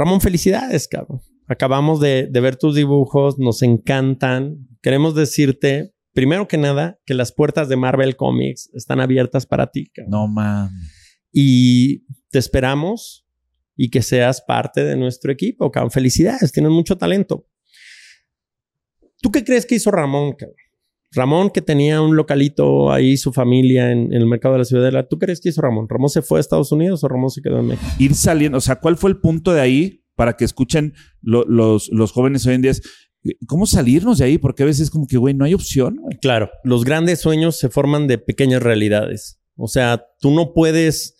Ramón, felicidades, cabrón. Acabamos de, de ver tus dibujos, nos encantan. Queremos decirte, primero que nada, que las puertas de Marvel Comics están abiertas para ti, cabrón. No mames. Y te esperamos y que seas parte de nuestro equipo, cabrón. Felicidades, tienes mucho talento. ¿Tú qué crees que hizo Ramón, cabrón? Ramón, que tenía un localito ahí, su familia en, en el mercado de la Ciudadela. ¿Tú crees que hizo Ramón? ¿Ramón se fue a Estados Unidos o Ramón se quedó en México? Ir saliendo, o sea, ¿cuál fue el punto de ahí para que escuchen lo- los, los jóvenes hoy en día? ¿Cómo salirnos de ahí? Porque a veces es como que, güey, no hay opción. güey. Claro, los grandes sueños se forman de pequeñas realidades. O sea, tú no puedes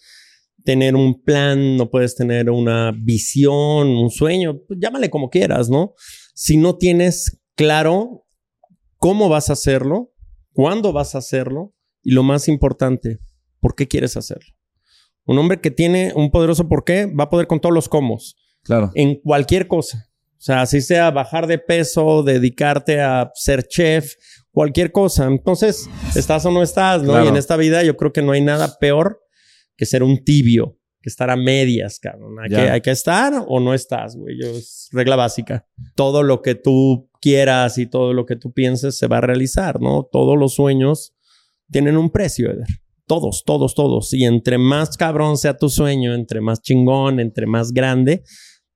tener un plan, no puedes tener una visión, un sueño, pues llámale como quieras, ¿no? Si no tienes claro cómo vas a hacerlo, cuándo vas a hacerlo y lo más importante, por qué quieres hacerlo. Un hombre que tiene un poderoso por qué va a poder con todos los cómo Claro. en cualquier cosa. O sea, así sea bajar de peso, dedicarte a ser chef, cualquier cosa. Entonces, estás o no estás, ¿no? Claro. Y en esta vida yo creo que no hay nada peor que ser un tibio, que estar a medias, cabrón. Hay, que, hay que estar o no estás, güey. Yo- Es regla básica. Todo lo que tú quieras y todo lo que tú pienses se va a realizar, ¿no? Todos los sueños tienen un precio, Eder. Todos, todos, todos. Y entre más cabrón sea tu sueño, entre más chingón, entre más grande,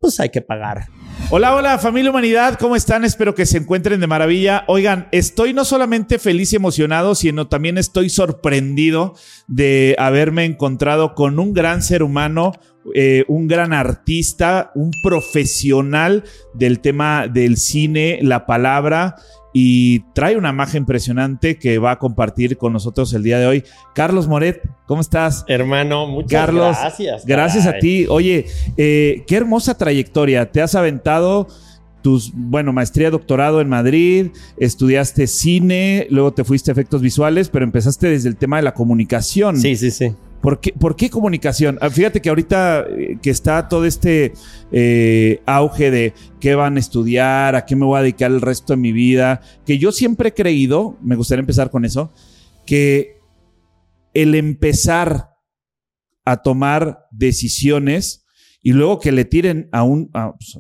pues hay que pagar. Hola, hola, familia humanidad, ¿cómo están? Espero que se encuentren de maravilla. Oigan, estoy no solamente feliz y emocionado, sino también estoy sorprendido de haberme encontrado con un gran ser humano, eh, un gran artista, un profesional del tema del cine, la palabra. Y trae una magia impresionante que va a compartir con nosotros el día de hoy. Carlos Moret, ¿cómo estás? Hermano, muchas Carlos, gracias. Gracias a ti. Oye, eh, qué hermosa trayectoria. Te has aventado tus, bueno, maestría, doctorado en Madrid, estudiaste cine, luego te fuiste a efectos visuales, pero empezaste desde el tema de la comunicación. Sí, sí, sí. ¿Por qué, comunicación? Ah, Fíjate que ahorita eh, que está todo este eh, auge de qué van a estudiar, a qué me voy a dedicar el resto de mi vida, que yo siempre he creído, me gustaría empezar con eso, que el empezar a tomar decisiones y luego que le tiren a un a, pues,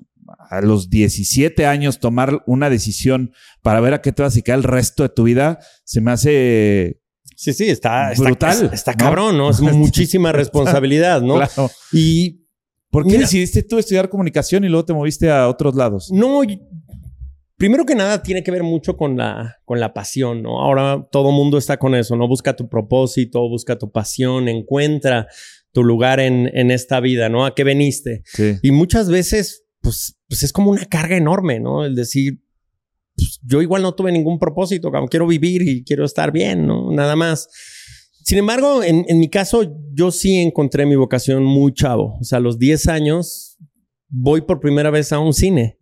a los 17 años tomar una decisión para ver a qué te vas a dedicar el resto de tu vida, se me hace Sí, sí, está, está Brutal, Está, cabrón, ¿no? Es muchísima responsabilidad, ¿no? claro. Y ¿Por qué Mira. decidiste tú estudiar comunicación y luego te moviste a otros lados? no, primero que nada tiene que ver mucho con la, con la pasión, ¿no? Ahora todo mundo está con eso, ¿no? Busca tu propósito, busca tu pasión, encuentra tu lugar en, en esta vida, ¿no? ¿A qué veniste? Sí. Y muchas veces, pues, pues es como una carga enorme, ¿no? El decir, pues, yo igual no tuve ningún propósito, cabrón, quiero vivir y quiero estar bien. Nada más. Sin embargo, en, en mi caso, yo sí encontré mi vocación muy chavo. O sea, a los 10 años voy por primera vez a un cine.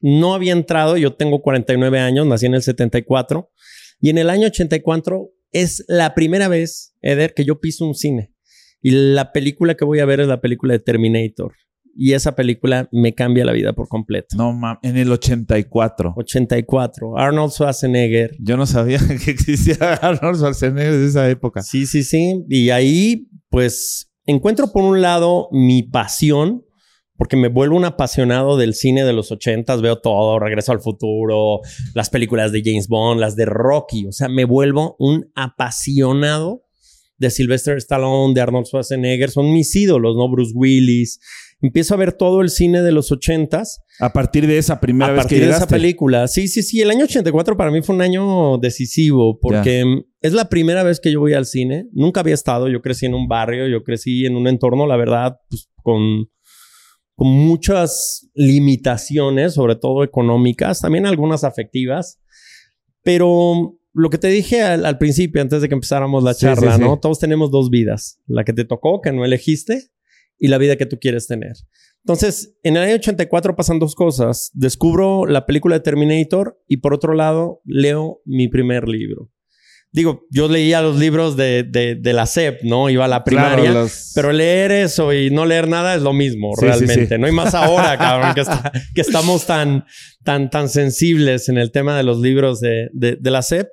No había entrado, yo tengo 49 años, nací en el 74, y en el año 84 es la primera vez, Eder, que yo piso un cine. Y la película que voy a ver es la película de Terminator. Y esa película me cambia la vida por completo. No mames, en el 84. 84. Arnold Schwarzenegger. Yo no sabía que existía Arnold Schwarzenegger de esa época. Sí, sí, sí. Y ahí, pues, encuentro por un lado mi pasión, porque me vuelvo un apasionado del cine de los ochentas, veo todo, Regreso al Futuro, las películas de James Bond, las de Rocky, o sea, me vuelvo un apasionado de Sylvester Stallone, de Arnold Schwarzenegger, son mis ídolos, ¿no? Bruce Willis. Empiezo a ver todo el cine de los ochentas A partir de esa primera a vez partir que de esa llegaste. película. Sí, sí, sí. El año 84 para mí fue un año decisivo porque es la primera vez que yo voy al cine. Nunca había estado. Yo crecí en un barrio, yo crecí en un entorno, la verdad, pues, con, con muchas limitaciones, sobre todo económicas, también algunas afectivas. Pero lo que te dije al, al principio, antes de que empezáramos la charla, sí, sí. ¿no? Todos tenemos dos vidas. La que te tocó, que no elegiste, y la vida que tú quieres tener. Entonces, en el año 84 pasan dos cosas. Descubro la película de Terminator y por otro lado, leo mi primer libro. Digo, yo leía los libros de, de, de la SEP, ¿no? Iba a la Claro, primaria. Pero leer eso y no leer nada es lo mismo, Sí, realmente. sí. No hay más ahora, cabrón, que, está- que estamos tan, tan, tan sensibles en el tema de los libros de, de, de la SEP.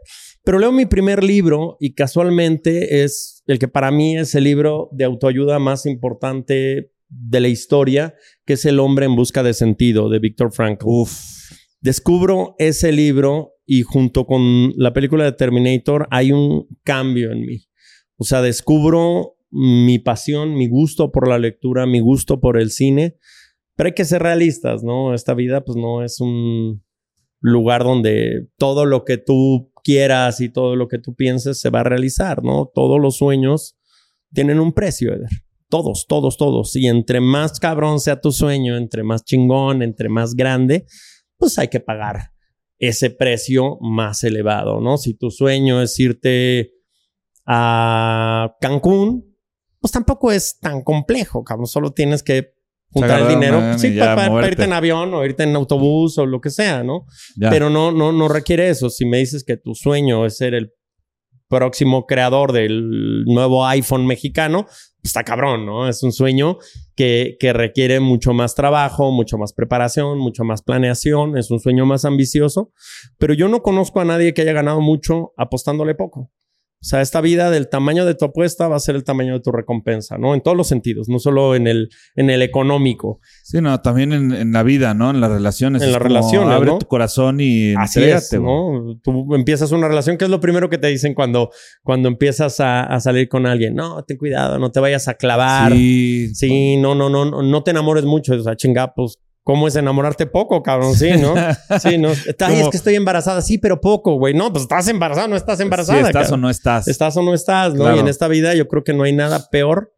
Pero leo mi primer libro y casualmente es el que para mí es el libro de autoayuda más importante de la historia, que es El hombre en busca de sentido de Víctor Frankl. Descubro ese libro y junto con la película de Terminator hay un cambio en mí. O sea, descubro mi pasión, mi gusto por la lectura, mi gusto por el cine, pero hay que ser realistas, ¿no? Esta vida pues no es un lugar donde todo lo que tú quieras y todo lo que tú pienses se va a realizar, ¿no? Todos los sueños tienen un precio, Eder. Todos, todos, todos. Y entre más cabrón sea tu sueño, entre más chingón, entre más grande, pues hay que pagar ese precio más elevado, ¿no? Si tu sueño es irte a Cancún, pues tampoco es tan complejo, cabrón. Solo tienes que juntar el dinero sí, para, irte en avión o irte en autobús o lo que sea, ¿no? Pero no, no, no requiere eso. Si me dices que tu sueño es ser el próximo creador del nuevo iPhone mexicano, está cabrón, ¿no? Es un sueño que, que requiere mucho más trabajo, mucho más preparación, mucho más planeación, es un sueño más ambicioso, pero yo no conozco a nadie que haya ganado mucho apostándole poco. O sea, esta vida del tamaño de tu apuesta va a ser el tamaño de tu recompensa, ¿no? En todos los sentidos, no solo en el, en el económico. Sí, no, también en, la vida, ¿no? En las relaciones. En las relaciones. Abre tu corazón y Así es, ¿no? Tú empiezas una relación, ¿qué es lo primero que te dicen cuando, cuando empiezas a, salir con alguien? No, ten cuidado, no te vayas a clavar. Sí. Sí, no, no, no, no, te enamores mucho. O sea, chinga, pues ¿Cómo es enamorarte poco, cabrón? Sí, ¿no? Sí, ¿no? Ay, es que estoy embarazada. Sí, pero poco, güey. No, pues estás embarazada, no estás embarazada. Sí, estás o no estás. Estás o no estás, ¿no? Y en esta vida yo creo que no hay nada peor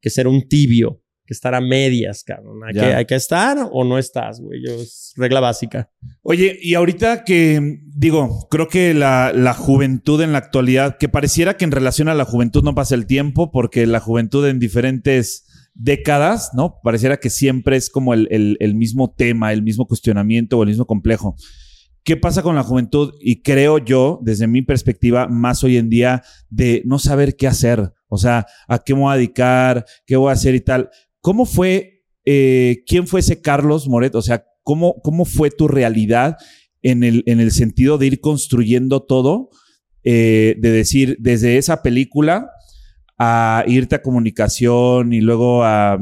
que ser un tibio, que estar a medias, cabrón. Hay, que, hay que, estar o no estás, güey. Es regla básica. Oye, y ahorita que digo, creo que la, la juventud en la actualidad, que pareciera que en relación a la juventud no pasa el tiempo, porque la juventud en diferentes décadas, ¿no? Pareciera que siempre es como el, mismo tema, el mismo cuestionamiento o el mismo complejo. ¿Qué pasa con la juventud? Y creo yo, desde mi perspectiva, más hoy en día, de no saber qué hacer. O sea, a qué me voy a dedicar, qué voy a hacer y tal. ¿Cómo fue, eh, quién fue ese Carlos Moret? O sea, ¿cómo, cómo fue tu realidad en el, en el sentido de ir construyendo todo? Eh, de decir, desde esa película a irte a comunicación y luego a,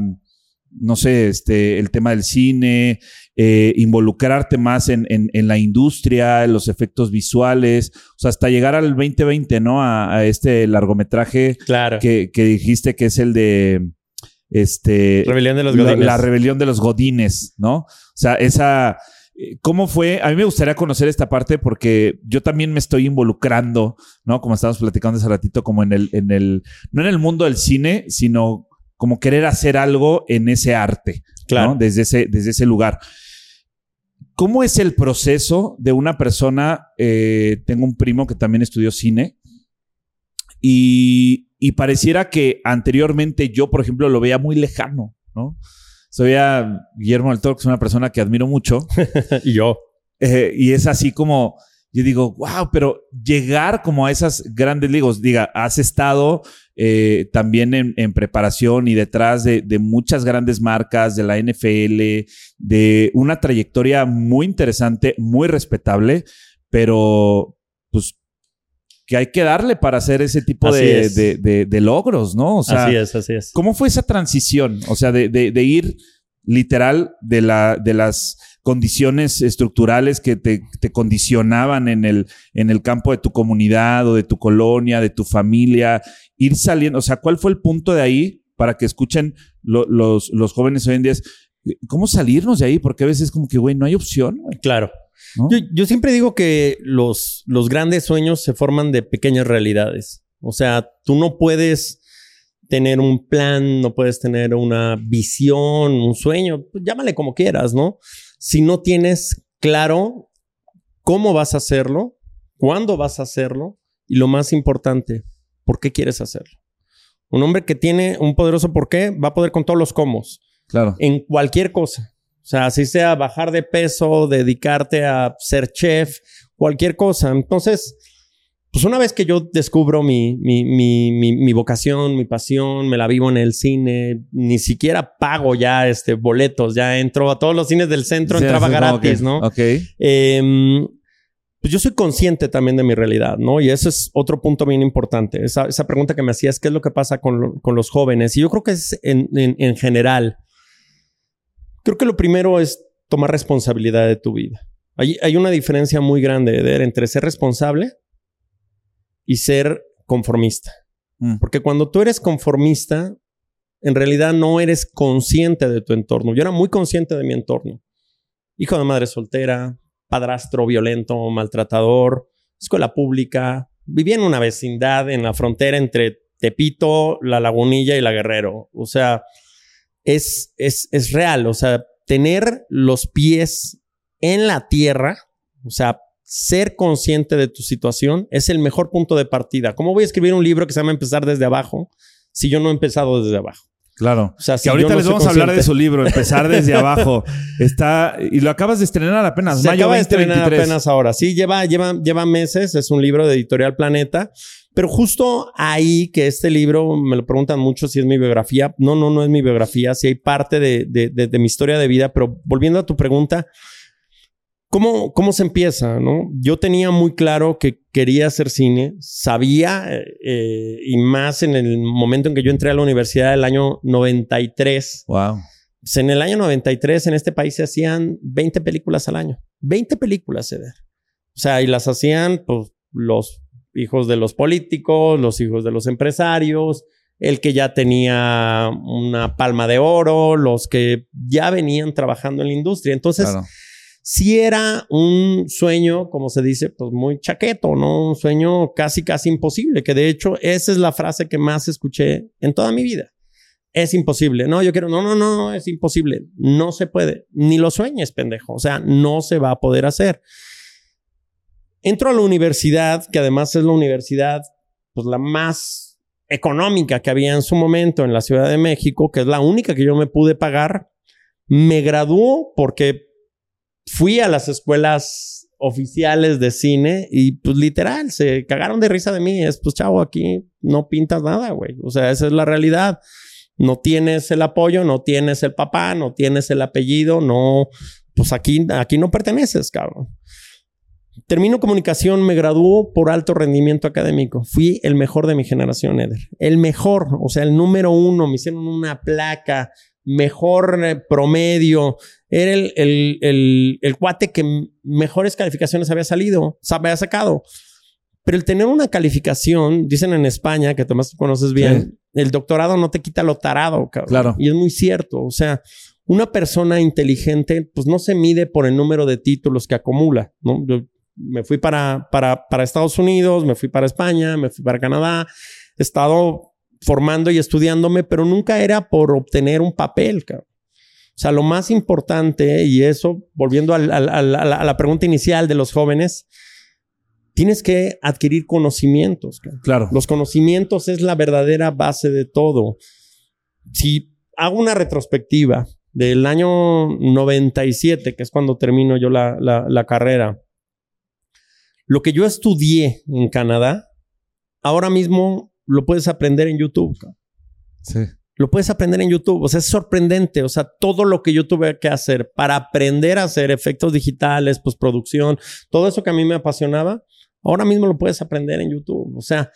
no sé, este, el tema del cine, eh, involucrarte más en, en, la industria, en los efectos visuales, o sea, hasta llegar al 2020, ¿no? A, este largometraje claro. que, que, dijiste que es el de, este... Rebelión de los Godines. la rebelión de los Godines, ¿no? O sea, esa ¿Cómo fue? A mí me gustaría conocer esta parte porque yo también me estoy involucrando, ¿no? Como estábamos platicando hace ratito, como en el, en el, no en el mundo del cine, sino como querer hacer algo en ese arte, claro. Desde ese, desde ese lugar. ¿Cómo es el proceso de una persona? Eh, tengo un primo que también estudió cine y, y pareciera que anteriormente yo, por ejemplo, lo veía muy lejano, ¿no? Soy a Guillermo del Toro, que es una persona que admiro mucho. y yo. Eh, y es así como, yo digo, wow, pero llegar como a esas grandes ligas, diga, has estado eh, también en, preparación y detrás de, muchas grandes marcas, de la NFL, de una trayectoria muy interesante, muy respetable, pero que hay que darle para hacer ese tipo de, logros, ¿no? O sea, así es, así es. ¿Cómo fue esa transición? O sea, de, ir literal de, la, de las condiciones estructurales que te, condicionaban en el, en el campo de tu comunidad o de tu colonia, de tu familia, ir saliendo, o sea, ¿cuál fue el punto de ahí para que escuchen los, los jóvenes hoy en día? ¿Cómo salirnos de ahí? Porque a veces como que, güey, no hay opción. Claro. Yo, siempre digo que los, los grandes sueños se forman de pequeñas realidades. O sea, tú no puedes tener un plan, no puedes tener una visión, un sueño, pues llámale como quieras, ¿no? Si no tienes claro cómo vas a hacerlo, cuándo vas a hacerlo y lo más importante, por qué quieres hacerlo. Un hombre que tiene un poderoso por qué va a poder con todos los cómo. Claro. En cualquier cosa. O sea, así sea bajar de peso, dedicarte a ser chef, cualquier cosa. Entonces, pues una vez que yo descubro mi, mi, mi, mi, vocación, mi pasión, me la vivo en el cine, ni siquiera pago ya este, boletos, ya entro a todos los cines del centro, entraba gratis, ¿no? Ok. Em, pues yo soy consciente también de mi realidad, ¿no? Y ese es otro punto bien importante. Esa, esa pregunta que me hacías, ¿qué es lo que pasa con, con los jóvenes? Y yo creo que es en, en, en general Creo que lo primero es tomar responsabilidad de tu vida. Hay, hay una diferencia muy grande, Eder, entre ser responsable y ser conformista. Mm. Porque cuando tú eres conformista, en realidad no eres consciente de tu entorno. Yo era muy consciente de mi entorno. Hijo de madre soltera, padrastro violento, maltratador, escuela pública. Vivía en una vecindad en la frontera entre Tepito, La Lagunilla y La Guerrero. O sea, es, es, es real. O sea, tener los pies en la tierra, o sea, ser consciente de tu situación es el mejor punto de partida. ¿Cómo voy a escribir un libro que se llama Empezar desde abajo si yo no he empezado desde abajo? Claro. O sea, que si ahorita no les vamos a hablar de consciente- su libro, empezar desde abajo. Está y lo acabas de estrenar apenas, Se mayo acaba de estrenar 2023. apenas ahora. Sí, lleva, lleva, lleva meses. Es un libro de Editorial Planeta. Pero justo ahí que este libro, me lo preguntan mucho si es mi biografía. No, no, no es mi biografía. Sí hay parte de, de- de- de mi historia de vida. Pero volviendo a tu pregunta, ¿cómo, cómo se empieza? ¿no? Yo tenía muy claro que quería hacer cine. Sabía, eh, y más en el momento en que yo entré a la universidad del año 93. Wow. Pues en el año 93 en este país se hacían 20 películas al año. 20 películas, Eder. O sea, y las hacían pues, los hijos de los políticos, los hijos de los empresarios, el que ya tenía una palma de oro, los que ya venían trabajando en la industria. Entonces, Claro. sí era un sueño, como se dice, pues muy chaqueto, ¿no? Un sueño casi, casi imposible, que de hecho esa es la frase que más escuché en toda mi vida. Es imposible. No, yo quiero, no, no, no, no, es imposible. No se puede. Ni lo sueñes, pendejo. O sea, no se va a poder hacer. Entro a la universidad, que además es la universidad, pues la más económica que había en su momento en la Ciudad de México, que es la única que yo me pude pagar. Me graduó porque fui a las escuelas oficiales de cine y pues literal se cagaron de risa de mí. Es pues chavo, aquí no pintas nada, güey. O sea, esa es la realidad. No tienes el apoyo, no tienes el papá, no tienes el apellido, no, pues aquí, aquí no perteneces, cabrón. Termino comunicación, me graduó por alto rendimiento académico. Fui el mejor de mi generación, Eder. El mejor, o sea, el número uno. Me hicieron una placa, mejor eh, promedio. Era el, el, el, el cuate que mejores calificaciones había salido, sa- había sacado. Pero el tener una calificación, dicen en España, que además tú conoces bien, el doctorado no te quita lo tarado, cabrón. Claro. Y es muy cierto. O sea, una persona inteligente, pues no se mide por el número de títulos que acumula, ¿no? Yo me fui para, para, para Estados Unidos, me fui para España, me fui para Canadá, he estado formando y estudiándome, pero nunca era por obtener un papel, cabrón. O sea, lo más importante, y eso, volviendo al- al- al- a, la, pregunta inicial de los jóvenes, tienes que adquirir conocimientos. cabrón. Claro. Los conocimientos es la verdadera base de todo. Si hago una retrospectiva del año 97, que es cuando termino yo la, la- la carrera, lo que yo estudié en Canadá, ahora mismo lo puedes aprender en YouTube. Sí. Lo puedes aprender en YouTube. O sea, es sorprendente. O sea, todo lo que yo tuve que hacer para aprender a hacer efectos digitales, postproducción, todo eso que a mí me apasionaba, ahora mismo lo puedes aprender en YouTube. O sea,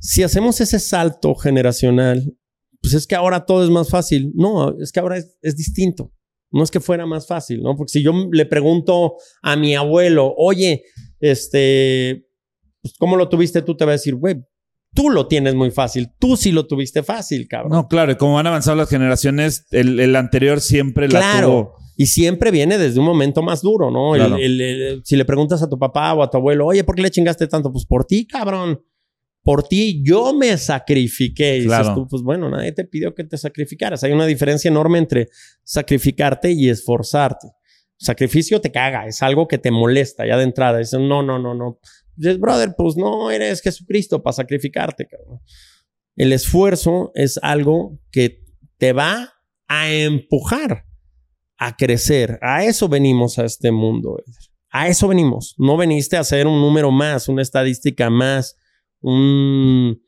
si hacemos ese salto generacional, pues es que ahora todo es más fácil. No, es que ahora es, es distinto. No es que fuera más fácil, ¿no? Porque si yo le pregunto a mi abuelo, oye, este, pues, ¿cómo lo tuviste? Tú te va a decir, güey, tú lo tienes muy fácil. Tú sí lo tuviste fácil, cabrón. No, claro, y como han avanzado las generaciones, el, el anterior siempre la Claro. tuvo. Y siempre viene desde un momento más duro, ¿no? El- Claro. el- el- si le preguntas a tu papá o a tu abuelo, oye, ¿por qué le chingaste tanto? Pues por ti, cabrón. Por ti yo me sacrifiqué. Y dices tú, pues bueno, nadie te pidió que te sacrificaras. Hay una diferencia enorme entre sacrificarte y esforzarte. Sacrificio te caga, es algo que te molesta ya de entrada. Dices, no, no, no, no. Dices, brother, pues no eres Jesucristo para sacrificarte, cabrón. El esfuerzo es algo que te va a empujar a crecer. A eso venimos a este mundo. Eder. A eso venimos. No veniste a hacer un número más, una estadística más, un,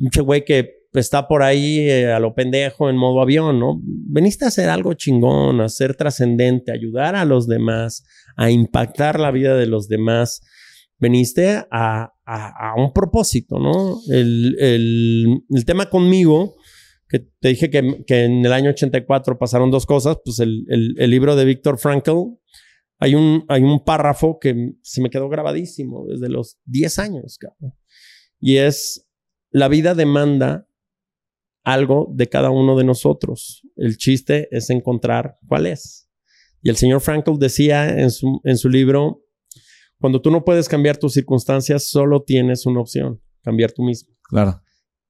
un che güey que está por ahí eh, a lo pendejo en modo avión, ¿no? Veniste a hacer algo chingón, a ser trascendente, a ayudar a los demás, a impactar la vida de los demás. Veniste a, a- a un propósito, ¿no? El, el- el tema conmigo que te dije que, en el año 84 pasaron dos cosas, pues el, el, libro de Víctor Frankl, hay un, hay un párrafo que se me quedó grabadísimo desde los 10 años, cabrón. Y es, la vida demanda algo de cada uno de nosotros. El chiste es encontrar cuál es. Y el señor Frankl decía en su, en su libro, cuando tú no puedes cambiar tus circunstancias, solo tienes una opción, cambiar tú mismo. Claro.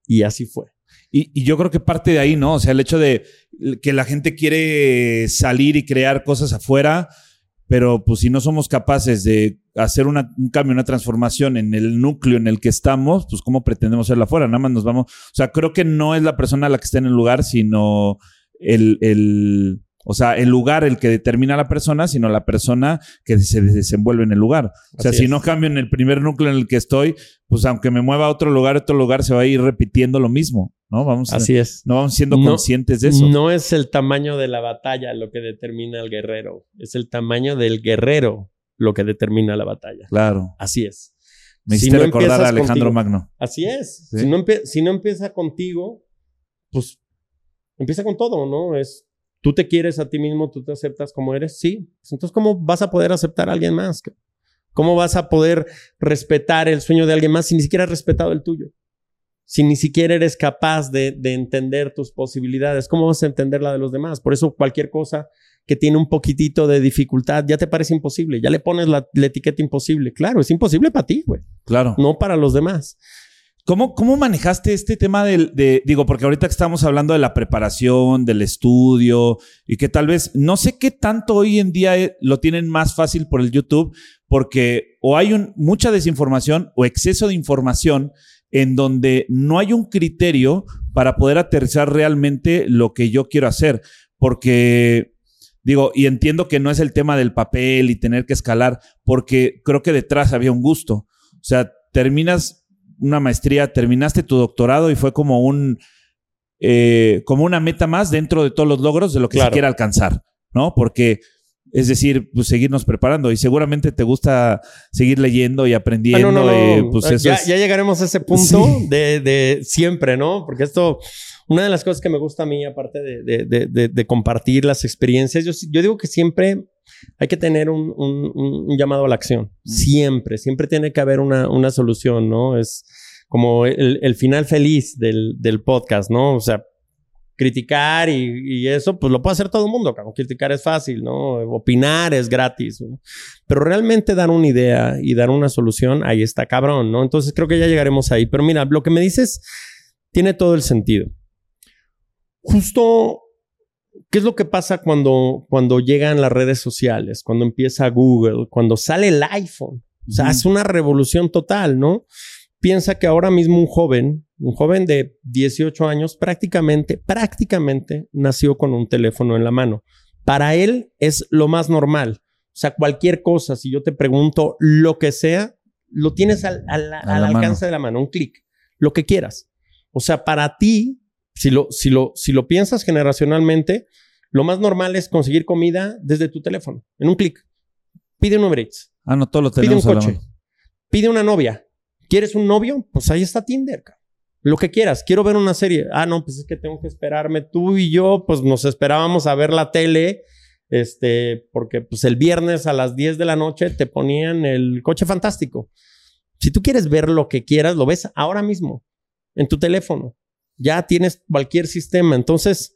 Y así fue. Y, yo creo que parte de ahí, ¿no? O sea, el hecho de que la gente quiere salir y crear cosas afuera, pero pues si no somos capaces de hacer un cambio, una transformación en el núcleo en el que estamos, pues cómo pretendemos hacerla afuera, nada más nos vamos, o sea, creo que no es la persona la que está en el lugar, sino el, el o sea, el lugar el que determina a la persona, sino la persona que se desenvuelve en el lugar. O sea, si no cambio en el primer núcleo en el que estoy, pues aunque me mueva a otro lugar, otro lugar se va a ir repitiendo lo mismo, ¿no? Vamos Así es. No vamos siendo conscientes de eso. No es el tamaño de la batalla lo que determina al guerrero, es el tamaño del guerrero lo que determina la batalla. Claro. Así es. Me hiciste recordar a Alejandro Magno. Así es. Si, no si no empieza contigo, pues empieza con todo, ¿no? Es tú te quieres a ti mismo, tú te aceptas como eres, sí. Pues entonces, ¿cómo vas a poder aceptar a alguien más? ¿Cómo vas a poder respetar el sueño de alguien más si ni siquiera has respetado el tuyo? Si ni siquiera eres capaz de, de entender tus posibilidades, ¿cómo vas a entender la de los demás? Por eso cualquier cosa que tiene un poquitito de dificultad ya te parece imposible, ya le pones la, la etiqueta imposible. Claro, es imposible para ti, güey. Claro. No para los demás. ¿Cómo, ¿Cómo, manejaste este tema del, de, digo, porque ahorita que estamos hablando de la preparación, del estudio, y que tal vez, no sé qué tanto hoy en día eh, lo tienen más fácil por el YouTube, porque o hay mucha desinformación o exceso de información en donde no hay un criterio para poder aterrizar realmente lo que yo quiero hacer, porque digo, y entiendo que no es el tema del papel y tener que escalar, porque creo que detrás había un gusto. O sea, terminas una maestría, terminaste tu doctorado y fue como un eh, como una meta más dentro de todos los logros de lo que se quiere alcanzar, ¿no? Porque es decir, pues seguirnos preparando y seguramente te gusta seguir leyendo y aprendiendo. Ah, pues ya, llegaremos a ese punto de, siempre, ¿no? Porque esto, una de las cosas que me gusta a mí, aparte de, compartir las experiencias, yo, yo digo que siempre hay que tener un, llamado a la acción. Mm. Siempre, siempre tiene que haber una, solución, ¿no? Es como el, final feliz del, podcast, ¿no? O sea, criticar y, eso, pues lo puede hacer todo el mundo, Criticar es fácil, ¿no? Opinar es gratis, Pero realmente dar una idea y dar una solución, ahí está cabrón, ¿no? Entonces creo que ya llegaremos ahí. Pero mira, lo que me dices tiene todo el sentido. Justo ¿Qué es lo que pasa cuando, cuando llegan las redes sociales, cuando empieza Google, cuando sale el iPhone? O sea, es una revolución total, ¿no? Piensa que ahora mismo un joven, un joven de 18 años, prácticamente, prácticamente nació con un teléfono en la mano. Para él es lo más normal. O sea, cualquier cosa, si yo te pregunto lo que sea, lo tienes al, alcance de la mano, un clic, lo que quieras. O sea, para ti si lo, si lo, si lo piensas generacionalmente, lo más normal es conseguir comida desde tu teléfono, en un clic. Pide un Uber Eats. Ah, no, todo lo Pide un coche. Pide una novia. ¿Quieres un novio? Pues ahí está Tinder. Lo que quieras. Quiero ver una serie. Ah, no, pues es que tengo que esperarme. Tú y yo, pues nos esperábamos a ver la tele. Este, porque pues el viernes a las 10 de la noche te ponían el coche fantástico. Si tú quieres ver lo que quieras, lo ves ahora mismo en tu teléfono ya tienes cualquier sistema. Entonces,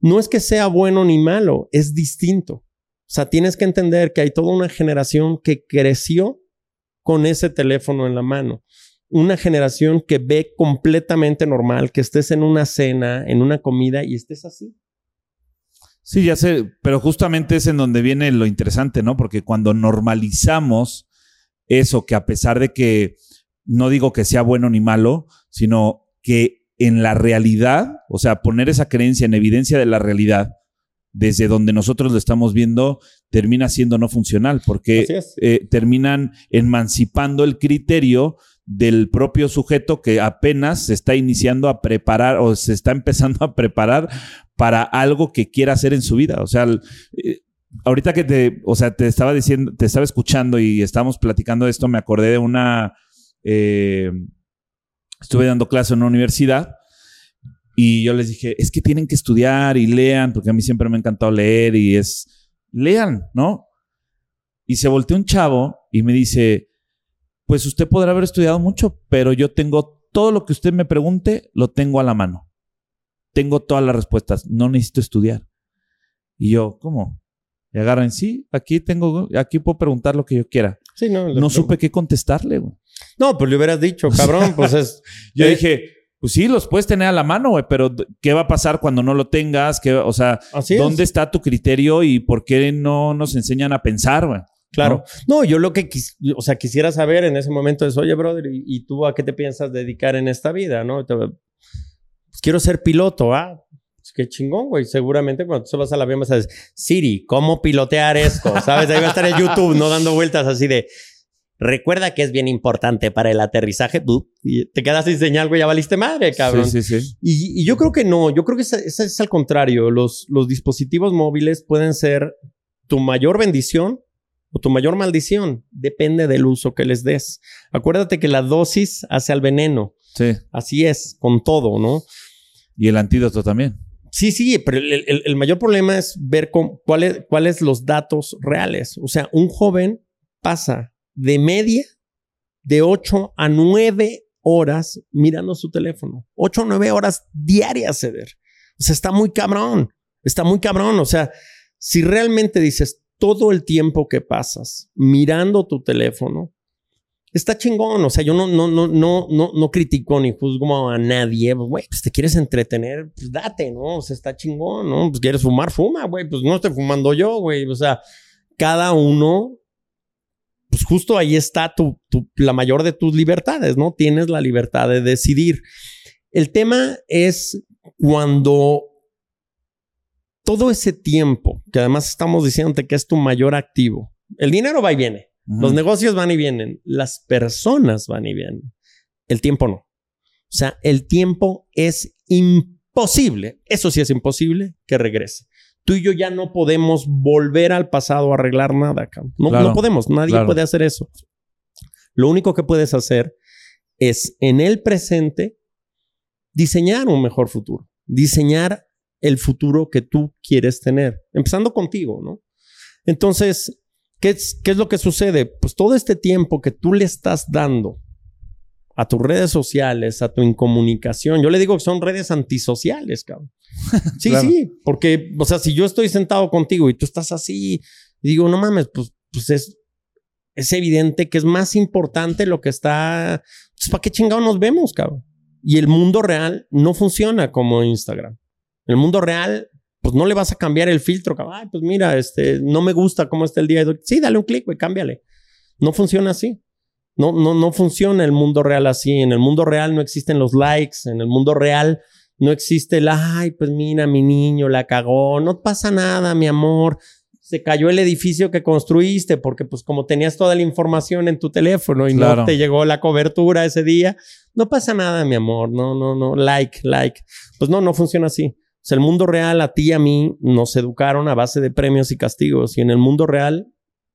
no es que sea bueno ni malo, es distinto. O sea, tienes que entender que hay toda una generación que creció con ese teléfono en la mano. Una generación que ve completamente normal que estés en una cena, en una comida y estés así. Sí, ya sé, pero justamente es en donde viene lo interesante, ¿no? Porque cuando normalizamos eso, que a pesar de que no digo que sea bueno ni malo, sino que en la realidad, o sea, poner esa creencia en evidencia de la realidad, desde donde nosotros lo estamos viendo, termina siendo no funcional, porque eh, terminan emancipando el criterio del propio sujeto que apenas se está iniciando a preparar o se está empezando a preparar para algo que quiera hacer en su vida. O sea, eh, ahorita que te, o sea, te estaba diciendo, te estaba escuchando y estábamos platicando esto, me acordé de una... Eh, estuve dando clase en una universidad Y yo les dije, es que tienen que estudiar y lean, porque a mí siempre me ha encantado leer y es, lean, ¿no? Y se volteó un chavo y me dice, pues usted podrá haber estudiado mucho, pero yo tengo todo lo que usted me pregunte, lo tengo a la mano. Tengo todas las respuestas, no necesito estudiar. Y yo, ¿cómo? Y agarran, sí, aquí tengo, aquí puedo preguntar lo que yo quiera. Sí, no. No supe qué contestarle, güey. No, pues le hubieras dicho, cabrón, pues es. Yo eh, dije, pues sí, los puedes tener a la mano, güey, pero ¿qué va a pasar cuando no lo tengas? ¿Qué, o sea, Así es. ¿dónde está tu criterio y por qué no nos enseñan a pensar, güey? Claro. No, yo lo que quis- o sea, quisiera saber en ese momento es, oye, brother, ¿y, y tú a qué te piensas dedicar en esta vida? ¿No? Te- pues, quiero ser piloto, ¿ah? Pues, qué chingón, güey. Seguramente cuando tú vas a la avión vas a decir, Siri, ¿cómo pilotear esto? ¿Sabes? Ahí va a estar en YouTube, ¿no? Dando vueltas así de, recuerda que es bien importante para el aterrizaje. Y te quedas sin señal, güey, ya valiste madre, cabrón. Sí, sí, sí. Y, y yo creo que no, yo creo que es, es- es al contrario. Los, los dispositivos móviles pueden ser tu mayor bendición o tu mayor maldición. Depende del uso que les des. Acuérdate que la dosis hace al veneno. Sí. Así es, con todo, ¿no? Y el antídoto también. Sí, sí, pero el, el- mayor problema es ver cuáles cuáles los datos reales. O sea, un joven pasa de media de 8 a 9 horas mirando su teléfono. 8 o 9 horas diarias, Ceder. O sea, está muy cabrón. Está muy cabrón. O sea, si realmente dices todo el tiempo que pasas mirando tu teléfono, está chingón. O sea, yo no, no, no, no, no, no critico ni juzgo a nadie. Güey, pues te quieres entretener, pues date, ¿no? O sea, está chingón, ¿no? Pues quieres fumar, fuma, güey. Pues no estoy fumando yo, güey. O sea, cada uno, pues justo ahí está tu, tu, la mayor de tus libertades, ¿no? Tienes la libertad de decidir. El tema es cuando todo ese tiempo, que además estamos diciéndote que es tu mayor activo, el dinero va y viene. Los negocios van y vienen, las personas van y vienen. El tiempo no. O sea, el tiempo es imposible, eso sí es imposible que regrese. Tú y yo ya no podemos volver al pasado a arreglar nada. No, Claro, no podemos, nadie claro. puede hacer eso. Lo único que puedes hacer es en el presente diseñar un mejor futuro, diseñar el futuro que tú quieres tener, empezando contigo, ¿no? Entonces, ¿qué es, qué es lo que sucede? Pues todo este tiempo que tú le estás dando a tus redes sociales, a tu incomunicación, yo le digo que son redes antisociales, cabrón. Sí, Claro. sí, porque, o sea, si yo estoy sentado contigo y tú estás así, digo, no mames, pues, pues es, es evidente que es más importante lo que está. Pues, ¿para qué chingado nos vemos, cabrón? Y el mundo real no funciona como Instagram. El mundo real, pues no le vas a cambiar el filtro. Ay, pues mira, este, no me gusta cómo está el día de hoy. Sí, dale un clic, güey, cámbiale. No funciona así. No, no, no funciona el mundo real así. En el mundo real no existen los likes. En el mundo real no existe el, ay, pues mira, mi niño la cagó. No pasa nada, mi amor. Se cayó el edificio que construiste porque pues como tenías toda la información en tu teléfono y Claro. no te llegó la cobertura ese día, no pasa nada, mi amor. No, no, no. Like, like. Pues no, no funciona así. O sea, el mundo real, a ti y a mí, nos educaron a base de premios y castigos. Y en el mundo real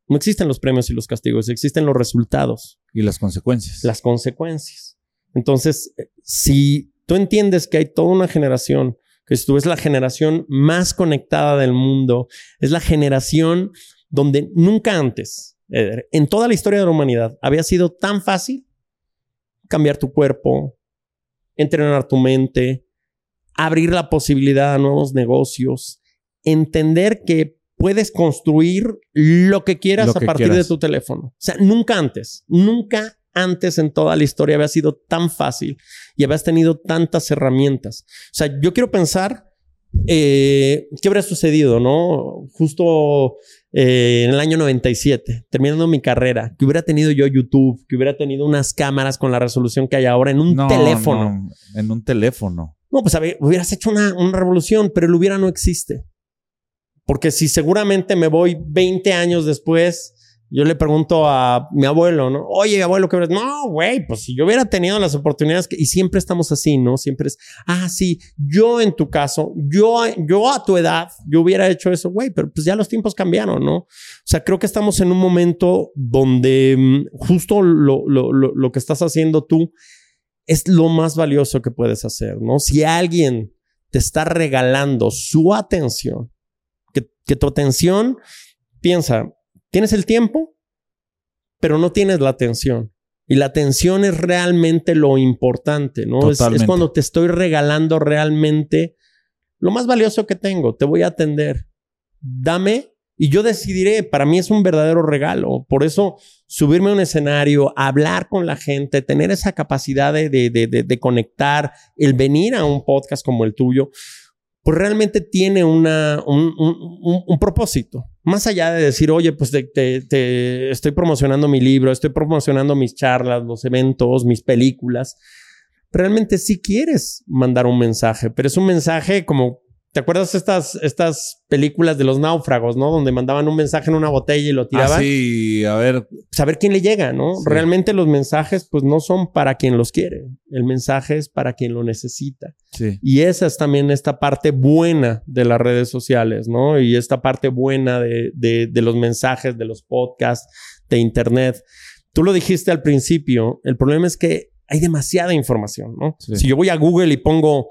no existen los premios y los castigos, existen los resultados Y las consecuencias. las consecuencias. Entonces, eh, si tú entiendes que hay toda una generación, que tú es la generación más conectada del mundo, es la generación donde nunca antes, Eder, en toda la historia de la humanidad, había sido tan fácil cambiar tu cuerpo, entrenar tu mente, abrir la posibilidad a nuevos negocios, entender que puedes construir lo que quieras Lo a que partir quieras. de tu teléfono. O sea, nunca antes, nunca antes en toda la historia había sido tan fácil y habías tenido tantas herramientas. O sea, yo quiero pensar eh, qué habría sucedido, ¿no? Justo eh, en el año 97, terminando mi carrera, que hubiera tenido yo YouTube, que hubiera tenido unas cámaras con la resolución que hay ahora en un No, teléfono. no, en un teléfono. No, pues hubieras hecho una, revolución, pero el hubiera no existe. Porque si seguramente me voy 20 años después, yo le pregunto a mi abuelo, ¿no? Oye, abuelo, ¿qué hubieras? No, güey, pues si yo hubiera tenido las oportunidades, y siempre estamos así, ¿no? Siempre es, ah, sí, yo en tu caso, yo, yo a tu edad, yo hubiera hecho eso, güey, pero pues ya los tiempos cambiaron, ¿no? O sea, creo que estamos en un momento donde mm, justo lo que estás haciendo tú es lo más valioso que puedes hacer, ¿no? Si alguien te está regalando su atención, que, que tu atención, piensa, tienes el tiempo, pero no tienes la atención. Y la atención es realmente lo importante, ¿no? Es, es, cuando te estoy regalando realmente lo más valioso que tengo. Te voy a atender. Dame y yo decidiré. Para mí es un verdadero regalo. Por eso subirme a un escenario, hablar con la gente, tener esa capacidad de, de, de, conectar, el venir a un podcast como el tuyo, pues realmente tiene una, un, un, un, propósito. Más allá de decir, oye, pues te, te, te, estoy promocionando mi libro, estoy promocionando mis charlas, los eventos, mis películas. Realmente sí quieres mandar un mensaje, pero es un mensaje como ¿Te acuerdas estas, estas películas de los náufragos, ¿no? Donde mandaban un mensaje en una botella y lo tiraban. Ah, sí, a ver. Saber quién le llega, ¿no? Realmente los mensajes, pues no son para quien los quiere. El mensaje es para quien lo necesita. Sí. Y esa es también esta parte buena de las redes sociales, ¿no? Y esta parte buena de, de, de los mensajes, de los podcasts, de Internet. Tú lo dijiste al principio, el problema es que hay demasiada información, ¿no? Sí. Si yo voy a Google y pongo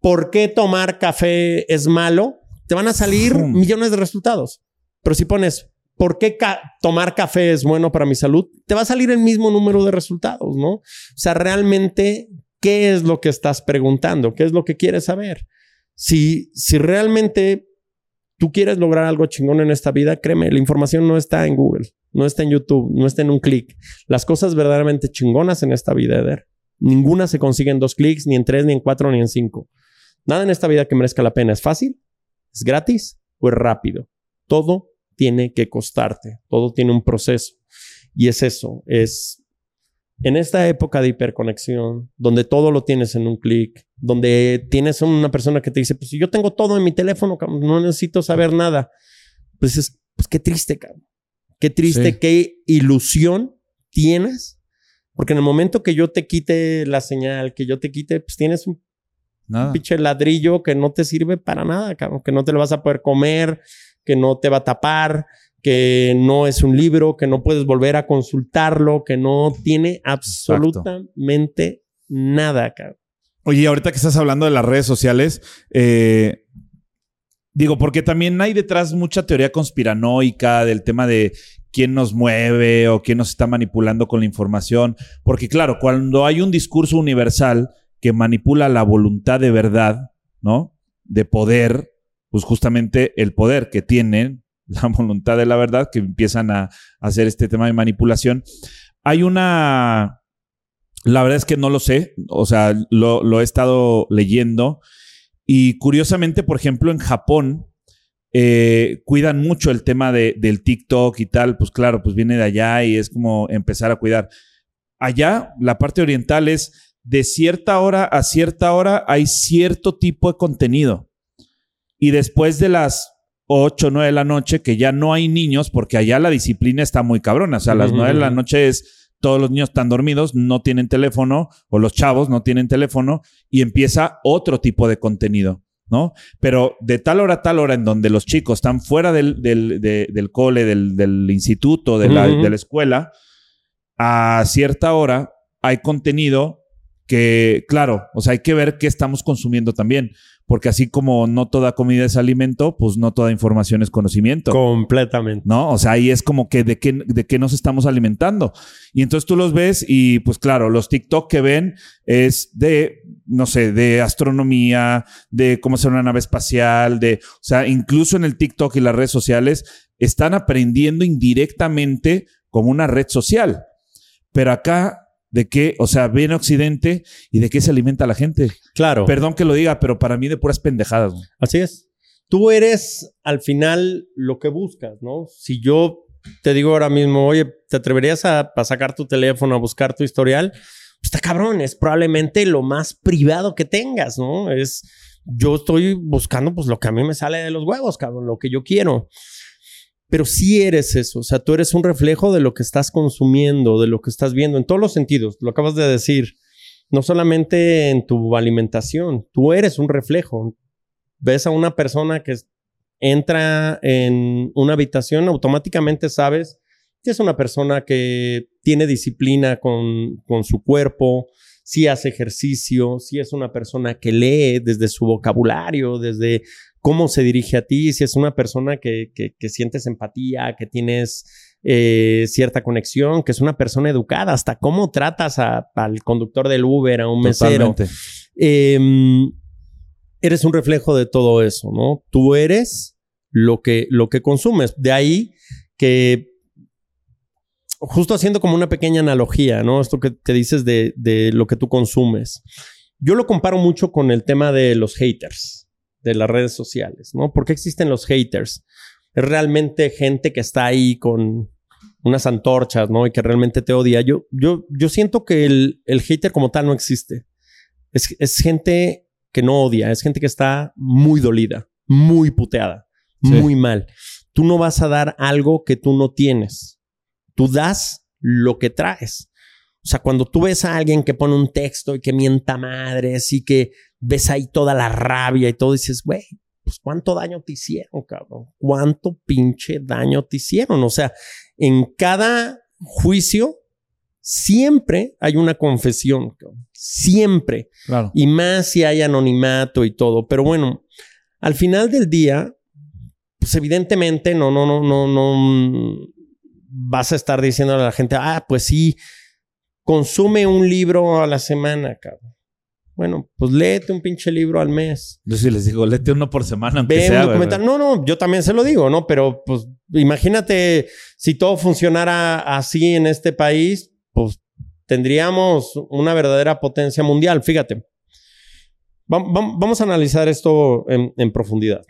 ¿por qué tomar café es malo? Te van a salir millones de resultados. Pero si pones, ¿por qué ca tomar café es bueno para mi salud? Te va a salir el mismo número de resultados, ¿no? O sea, realmente, ¿qué es lo que estás preguntando? ¿Qué es lo que quieres saber? Si, si realmente tú quieres lograr algo chingón en esta vida, créeme, la información no está en Google, no está en YouTube, no está en un clic. Las cosas verdaderamente chingonas en esta vida, Eder, ninguna se consigue en dos clics, ni en tres, ni en cuatro, ni en cinco. Nada en esta vida que merezca la pena es fácil, es gratis o es rápido. Todo tiene que costarte, todo tiene un proceso. Y es eso, es en esta época de hiperconexión, donde todo lo tienes en un clic, donde tienes una persona que te dice, pues yo tengo todo en mi teléfono, no necesito saber nada. Pues es, pues qué triste, cabrón. Qué triste, sí. qué ilusión tienes. Porque en el momento que yo te quite la señal, que yo te quite, pues tienes un Nada. Un pinche ladrillo que no te sirve para nada, cabrón, que no te lo vas a poder comer, que no te va a tapar, que no es un libro, que no puedes volver a consultarlo, que no tiene absolutamente Exacto. nada, cabrón. Oye, ahorita que estás hablando de las redes sociales, eh, digo, porque también hay detrás mucha teoría conspiranoica del tema de quién nos mueve o quién nos está manipulando con la información, porque claro, cuando hay un discurso universal, que manipula la voluntad de verdad, ¿no? De poder, pues justamente el poder que tienen, la voluntad de la verdad, que empiezan a, hacer este tema de manipulación. Hay una, la verdad es que no lo sé, o sea, lo, lo he estado leyendo y curiosamente, por ejemplo, en Japón, eh, cuidan mucho el tema de, del TikTok y tal, pues claro, pues viene de allá y es como empezar a cuidar. Allá, la parte oriental es de cierta hora a cierta hora hay cierto tipo de contenido. Y después de las 8 o 9 de la noche, que ya no hay niños, porque allá la disciplina está muy cabrona. O sea, a las 9 de la noche es todos los niños están dormidos, no tienen teléfono, o los chavos no tienen teléfono, y empieza otro tipo de contenido. ¿no? Pero de tal hora a tal hora en donde los chicos están fuera del, del, de, del cole, del, del instituto, de la, uh -huh. de la escuela, a cierta hora hay contenido que, claro, o sea, hay que ver qué estamos consumiendo también, porque así como no toda comida es alimento, pues no toda información es conocimiento. Completamente. ¿No? O sea, ahí es como que de qué, de qué nos estamos alimentando. Y entonces tú los ves y pues claro, los TikTok que ven es de, no sé, de astronomía, de cómo hacer una nave espacial, de, o sea, incluso en el TikTok y las redes sociales están aprendiendo indirectamente como una red social. Pero acá de qué, o sea, viene Occidente y de qué se alimenta la gente. Claro. Perdón que lo diga, pero para mí de puras pendejadas. Así es. Tú eres al final lo que buscas, ¿no? Si yo te digo ahora mismo, oye, ¿te atreverías a, a sacar tu teléfono, a buscar tu historial? Pues está cabrón, es probablemente lo más privado que tengas, ¿no? Es, yo estoy buscando pues lo que a mí me sale de los huevos, cabrón, lo que yo quiero pero sí eres eso, o sea, tú eres un reflejo de lo que estás consumiendo, de lo que estás viendo, en todos los sentidos, lo acabas de decir, no solamente en tu alimentación, tú eres un reflejo. Ves a una persona que entra en una habitación, automáticamente sabes que es una persona que tiene disciplina con, con su cuerpo, si hace ejercicio, si es una persona que lee desde su vocabulario, desde cómo se dirige a ti, si es una persona que, que, sientes empatía, que tienes eh, cierta conexión, que es una persona educada, hasta cómo tratas al conductor del Uber, a un mesero. Em, eres un reflejo de todo eso, ¿no? Tú eres lo que, lo que consumes. De ahí que justo haciendo como una pequeña analogía, ¿no? Esto que, te dices de, de, lo que tú consumes. Yo lo comparo mucho con el tema de los haters de las redes sociales, ¿no? ¿Por qué existen los haters? Es realmente gente que está ahí con unas antorchas, ¿no? Y que realmente te odia. Yo, yo, yo siento que el, el hater como tal no existe. Es, es, gente que no odia, es gente que está muy dolida, muy puteada, muy mal. Tú no vas a dar algo que tú no tienes. Tú das lo que traes. O sea, cuando tú ves a alguien que pone un texto y que mienta madres y que ves ahí toda la rabia y todo, dices, güey, pues cuánto daño te hicieron, cabrón. Cuánto pinche daño te hicieron. O sea, en cada juicio siempre hay una confesión, cabrón. Siempre. Claro. Y más si hay anonimato y todo. Pero bueno, al final del día, pues evidentemente no, no, no, no, no vas a estar diciendo a la gente, ah, pues sí, consume un libro a la semana, cabrón. Bueno, pues léete un pinche libro al mes. Yo sí les digo, léete uno por semana. Ve un documental. No, no, yo también se lo digo, ¿no? Pero pues imagínate si todo funcionara así en este país, pues tendríamos una verdadera potencia mundial. Fíjate. vamos a analizar esto en, profundidad.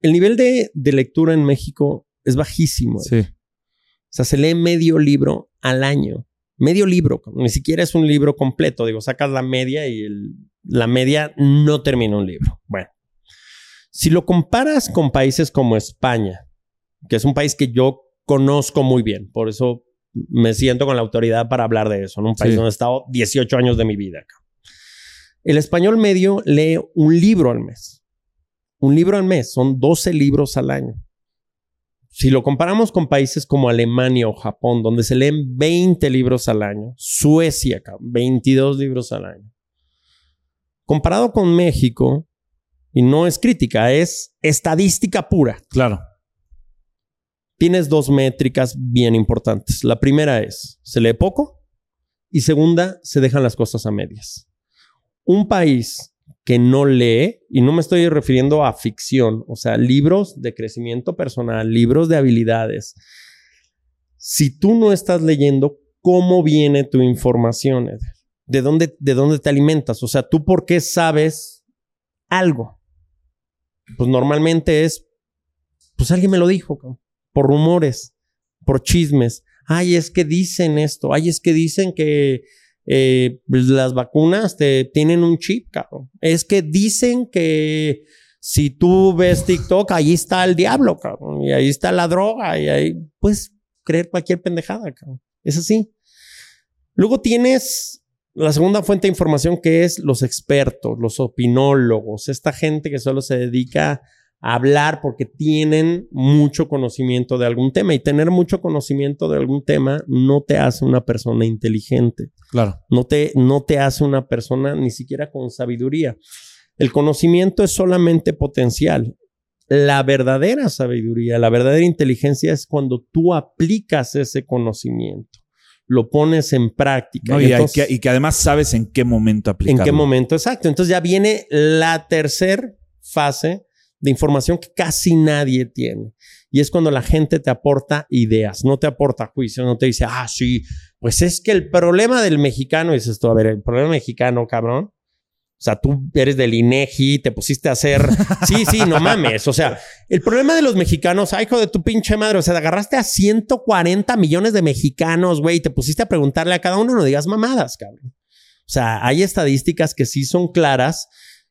El nivel de, de lectura en México es bajísimo. Sí. O sea, se lee medio libro al año. Medio libro, ni siquiera es un libro completo. Digo, sacas la media y la media no termina un libro. Bueno, si lo comparas con países como España, que es un país que yo conozco muy bien, por eso me siento con la autoridad para hablar de eso, en un país donde he estado 18 años de mi vida. El español medio lee un libro al mes. Un libro al mes, son 12 libros al año. Si lo comparamos con países como Alemania o Japón, donde se leen 20 libros al año, Suecia, 22 libros al año. Comparado con México, y no es crítica, es estadística pura. Claro. Tienes dos métricas bien importantes. La primera es, se lee poco y segunda, se dejan las cosas a medias. Un país que no lee, y no me estoy refiriendo a ficción, o sea, libros de crecimiento personal, libros de habilidades. Si tú no estás leyendo, ¿cómo viene tu información? ¿De dónde, de dónde te alimentas? O sea, ¿tú por qué sabes algo? Pues normalmente es, pues alguien me lo dijo, por rumores, por chismes. Ay, es que dicen esto, ay, es que dicen que eh, pues, las vacunas te tienen un chip, cabrón. Es que dicen que si tú ves TikTok, ahí está el diablo, cabrón. Y ahí está la droga. Y ahí puedes creer cualquier pendejada, cabrón. Es así. Luego tienes la segunda fuente de información que es los expertos, los opinólogos, esta gente que solo se dedica hablar porque tienen mucho conocimiento de algún tema y tener mucho conocimiento de algún tema no te hace una persona inteligente. Claro. No te, no te hace una persona ni siquiera con sabiduría. El conocimiento es solamente potencial. La verdadera sabiduría, la verdadera inteligencia es cuando tú aplicas ese conocimiento lo pones en práctica. y, que, y, que, además sabes en qué momento aplicarlo. En qué momento, exacto. Entonces ya viene la tercera fase de información que casi nadie tiene. Y es cuando la gente te aporta ideas, no te aporta juicio, no te dice, ah, sí, pues es que el problema del mexicano, dices esto, a ver, el problema mexicano, cabrón. O sea, tú eres del INEGI, te pusiste a hacer. Sí, sí, no mames. O sea, el problema de los mexicanos, ay, hijo de tu pinche madre. O sea, agarraste a 140 millones de mexicanos, güey, y te pusiste a preguntarle a cada uno, no digas mamadas, cabrón. O sea, hay estadísticas que sí son claras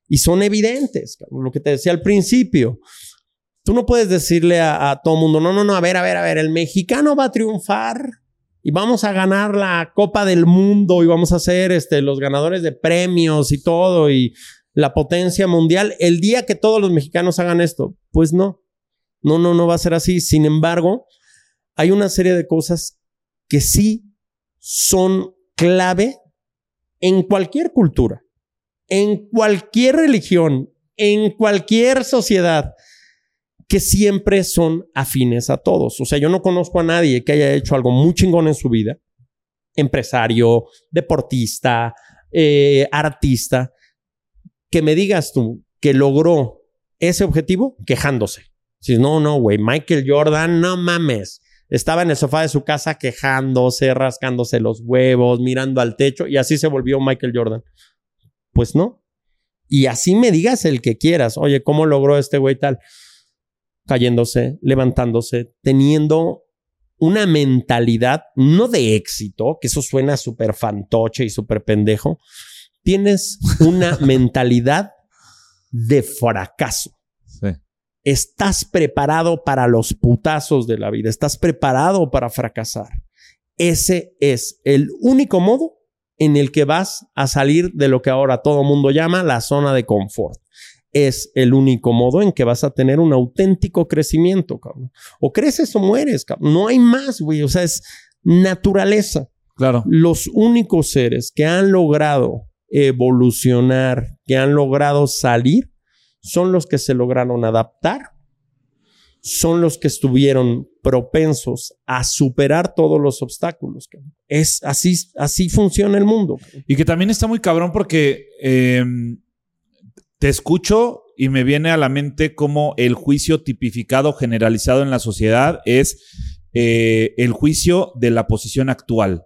y son evidentes, lo que te decía al principio. Tú no puedes decirle a, todo mundo, no, no, no, a ver, a ver, a ver, el mexicano va a triunfar y vamos a ganar la Copa del Mundo y vamos a ser este, los ganadores de premios y todo y la potencia mundial el día que todos los mexicanos hagan esto. Pues no, no, no, no va a ser así. Sin embargo, hay una serie de cosas que sí son clave en cualquier cultura, en cualquier religión, en cualquier sociedad, que siempre son afines a todos. O sea, yo no conozco a nadie que haya hecho algo muy chingón en su vida, empresario, deportista, eh, artista, que me digas tú que logró ese objetivo quejándose. Si no, no, güey, Michael Jordan, no mames. Estaba en el sofá de su casa quejándose, rascándose los huevos, mirando al techo y así se volvió Michael Jordan. Pues no. Y así me digas el que quieras. Oye, ¿cómo logró este güey tal? Cayéndose, levantándose, teniendo una mentalidad no de éxito, que eso suena súper fantoche y súper pendejo. Tienes una mentalidad de fracaso. Estás preparado para los putazos de la vida, estás preparado para fracasar. Ese es el único modo en el que vas a salir de lo que ahora todo mundo llama la zona de confort. Es el único modo en que vas a tener un auténtico crecimiento, cabrón. O creces o mueres, cabrón. No hay más, güey. O sea, es naturaleza. Claro. Los únicos seres que han logrado evolucionar, que han logrado salir, son los que se lograron adaptar, son los que estuvieron propensos a superar todos los obstáculos. Es así, así funciona el mundo. Y que también está muy cabrón porque em, te escucho y me viene a la mente como el juicio tipificado generalizado en la sociedad es eh, el juicio de la posición actual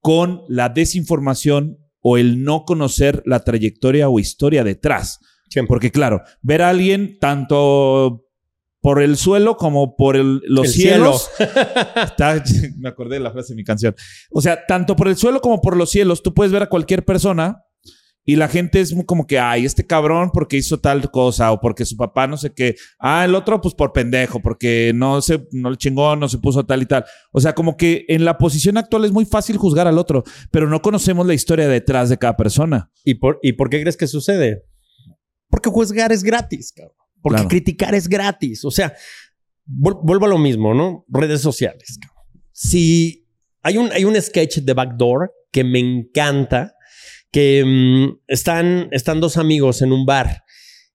con la desinformación o el no conocer la trayectoria o historia detrás. Porque claro, ver a alguien tanto por el suelo como por los cielos. me acordé de la frase de mi canción. O sea, tanto por el suelo como por los cielos, tú puedes ver a cualquier persona y la gente es como que, ay, este cabrón porque hizo tal cosa o porque su papá no sé qué. Ah, el otro pues por pendejo, porque no se, no le chingó, no se puso tal y tal. O sea, como que en la posición actual es muy fácil juzgar al otro, pero no conocemos la historia detrás de cada persona. ¿Y por, ¿y por qué crees que sucede? Porque juzgar es gratis, cabrón. Porque criticar es gratis. O sea, vuelvo a lo mismo, ¿no? Redes sociales. Si hay un, hay un sketch de Backdoor que me encanta, que mm, están, están dos amigos en un bar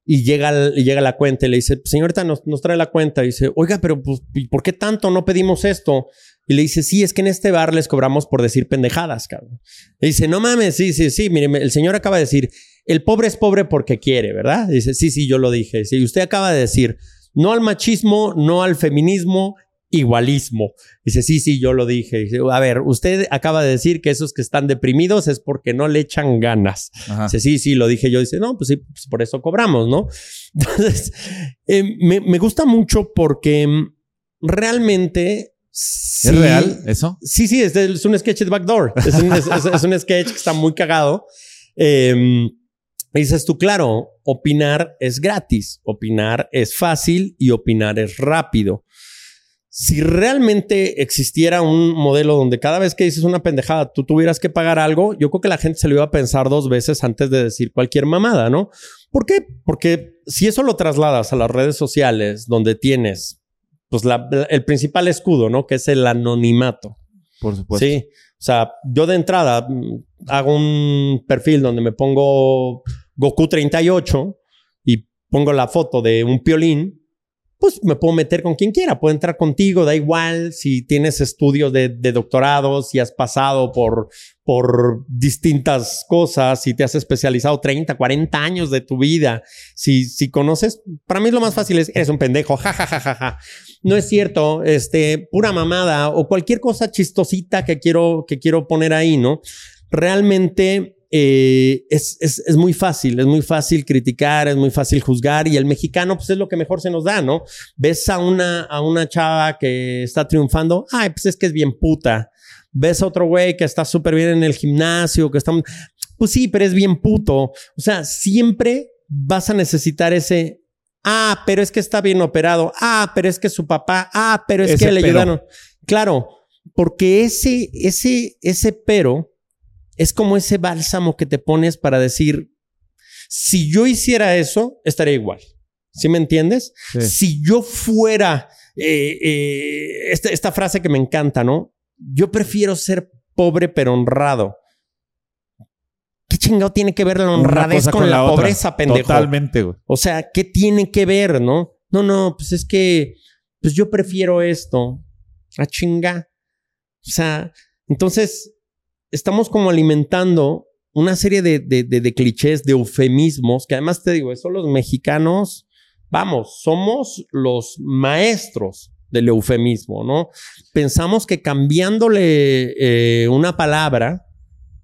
y llega, llega la cuenta y le dice, señorita, nos, nos trae la cuenta. Y dice, oiga, pero pues, ¿por qué tanto no pedimos esto? Y le dice, sí, es que en este bar les cobramos por decir pendejadas, cabrón. Y dice, no mames, sí, sí, sí, mire, el señor acaba de decir, el pobre es pobre porque quiere, ¿verdad? dice, sí, sí, yo lo dije. Sí, usted acaba de decir, no al machismo, no al feminismo, igualismo. Dice, sí, sí, yo lo dije. Dice, a ver, usted acaba de decir que esos que están deprimidos es porque no le echan ganas. Dice, sí, sí, lo dije yo. Dice, no, pues sí, pues por eso cobramos, ¿no? Entonces, eh, me, gusta mucho porque mm, realmente... ¿Es real eso? Sí, sí, es, un sketch de Backdoor. Es un, es un sketch que está muy cagado. Eh, dices tú, claro, opinar es gratis, opinar es fácil y opinar es rápido. Si realmente existiera un modelo donde cada vez que dices una pendejada tú tuvieras que pagar algo, yo creo que la gente se lo iba a pensar dos veces antes de decir cualquier mamada, ¿no? ¿Por qué? Porque si eso lo trasladas a las redes sociales donde tienes pues el principal escudo, ¿no? Que es el anonimato. Por supuesto. Sí. O sea, yo de entrada mm, hago un perfil donde me pongo Goku 38 y pongo la foto de un piolín, pues me puedo meter con quien quiera, puedo entrar contigo, da igual si tienes estudios de, doctorado, si has pasado por, por distintas cosas, si te has especializado 30, 40 años de tu vida, si, si conoces, para mí lo más fácil es, eres un pendejo, jajajaja. No es cierto, este, pura mamada o cualquier cosa chistosita que quiero, que quiero poner ahí, ¿no? Realmente eh, es, es, muy fácil, es muy fácil criticar, es muy fácil juzgar y el mexicano pues es lo que mejor se nos da, ¿no? Ves a una, a una chava que está triunfando, ay, pues es que es bien puta. Ves a otro güey que está súper bien en el gimnasio, que está... Pues sí, pero es bien puto. O sea, siempre vas a necesitar ese... Ah, pero es que está bien operado. Ah, pero es que su papá. Ah, pero es que le ayudaron. Claro, porque ese, ese, ese pero es como ese bálsamo que te pones para decir, si yo hiciera eso, estaría igual. ¿Sí me entiendes? Si yo fuera, eh, eh, esta, esta frase que me encanta, ¿no? Yo prefiero ser pobre pero honrado chingado tiene que ver la honradez con, la, pobreza, pendejo? Totalmente, güey. O sea, ¿qué tiene que ver, no? No, no, pues es que, pues yo prefiero esto. A chinga. O sea, entonces estamos como alimentando una serie de, de, clichés, de eufemismos, que además te digo, eso los mexicanos, vamos, somos los maestros del eufemismo, ¿no? Pensamos que cambiándole eh, una palabra,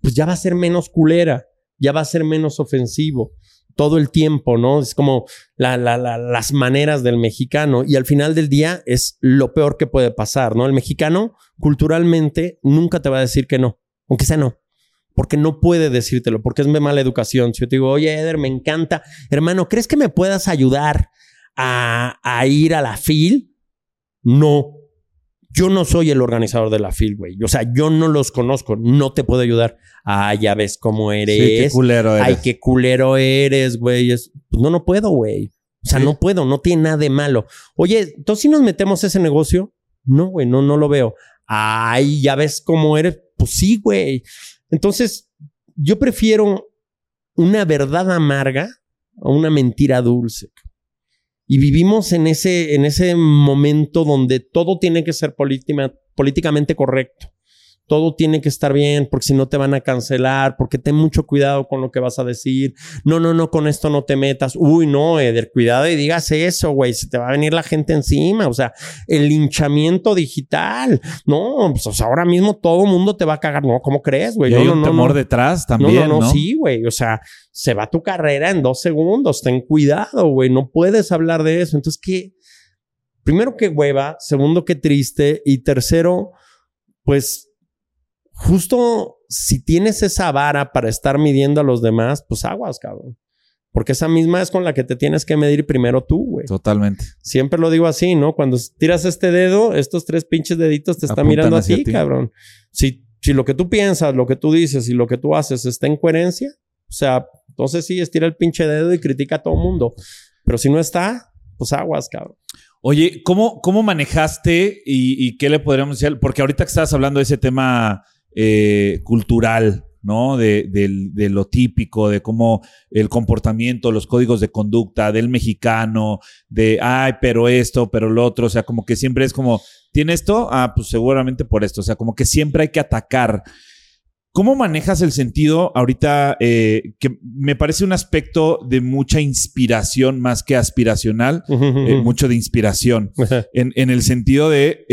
pues ya va a ser menos culera, ya va a ser menos ofensivo todo el tiempo, ¿no? Es como las maneras del mexicano y al final del día es lo peor que puede pasar, ¿no? El mexicano culturalmente nunca te va a decir que no, aunque sea no, porque no puede decírtelo, porque es de mala educación. Si yo te digo, oye, Eder, me encanta, hermano, ¿crees que me puedas ayudar a, a ir a la FIL? No, yo no soy el organizador de la FIL, güey. O sea, yo no los conozco, no te puedo ayudar. Ah, ya ves cómo eres. Sí, qué culero eres. Ay, qué culero eres, güey. Pues no, no puedo, güey. O sea, no puedo, no tiene nada de malo. Oye, entonces si nos metemos a ese negocio, no, güey, no, no lo veo. Ay, ya ves cómo eres. Pues sí, güey. Entonces, yo prefiero una verdad amarga a una mentira dulce. Y vivimos en ese, en ese momento donde todo tiene que ser políticamente correcto todo tiene que estar bien, porque si no te van a cancelar, porque ten mucho cuidado con lo que vas a decir. No, no, no, con esto no te metas. Uy, no, Eder, cuidado y digas eso, güey, se te va a venir la gente encima. O sea, el linchamiento digital. No, pues ahora mismo todo el mundo te va a cagar. No, ¿cómo crees, güey? Y hay no, un temor detrás también. No, no, no, sí, güey. O sea, se va tu carrera en dos segundos. Ten cuidado, güey. No puedes hablar de eso. Entonces, ¿qué? Primero, que hueva. Segundo, que triste. Y tercero, pues justo si tienes esa vara para estar midiendo a los demás, pues aguas, cabrón. Porque esa misma es con la que te tienes que medir primero tú, güey. Totalmente. Siempre lo digo así, ¿no? Cuando tiras este dedo, estos tres pinches deditos te están mirando a ti, cabrón. Si, si lo que tú piensas, lo que tú dices y lo que tú haces está en coherencia, o sea, entonces sí, estira el pinche dedo y critica a todo el mundo. Pero si no está, pues aguas, cabrón. Oye, ¿cómo, cómo manejaste y, y qué le podríamos decir? Porque ahorita que estabas hablando de ese tema eh, cultural, ¿no? De, de, lo típico, de cómo el comportamiento, los códigos de conducta del mexicano, de, ay, pero esto, pero lo otro, o sea, como que siempre es como, ¿tiene esto? Ah, pues seguramente por esto, o sea, como que siempre hay que atacar. ¿Cómo manejas el sentido ahorita eh, que me parece un aspecto de mucha inspiración más que aspiracional, eh, mucho de inspiración, en, en, el sentido de,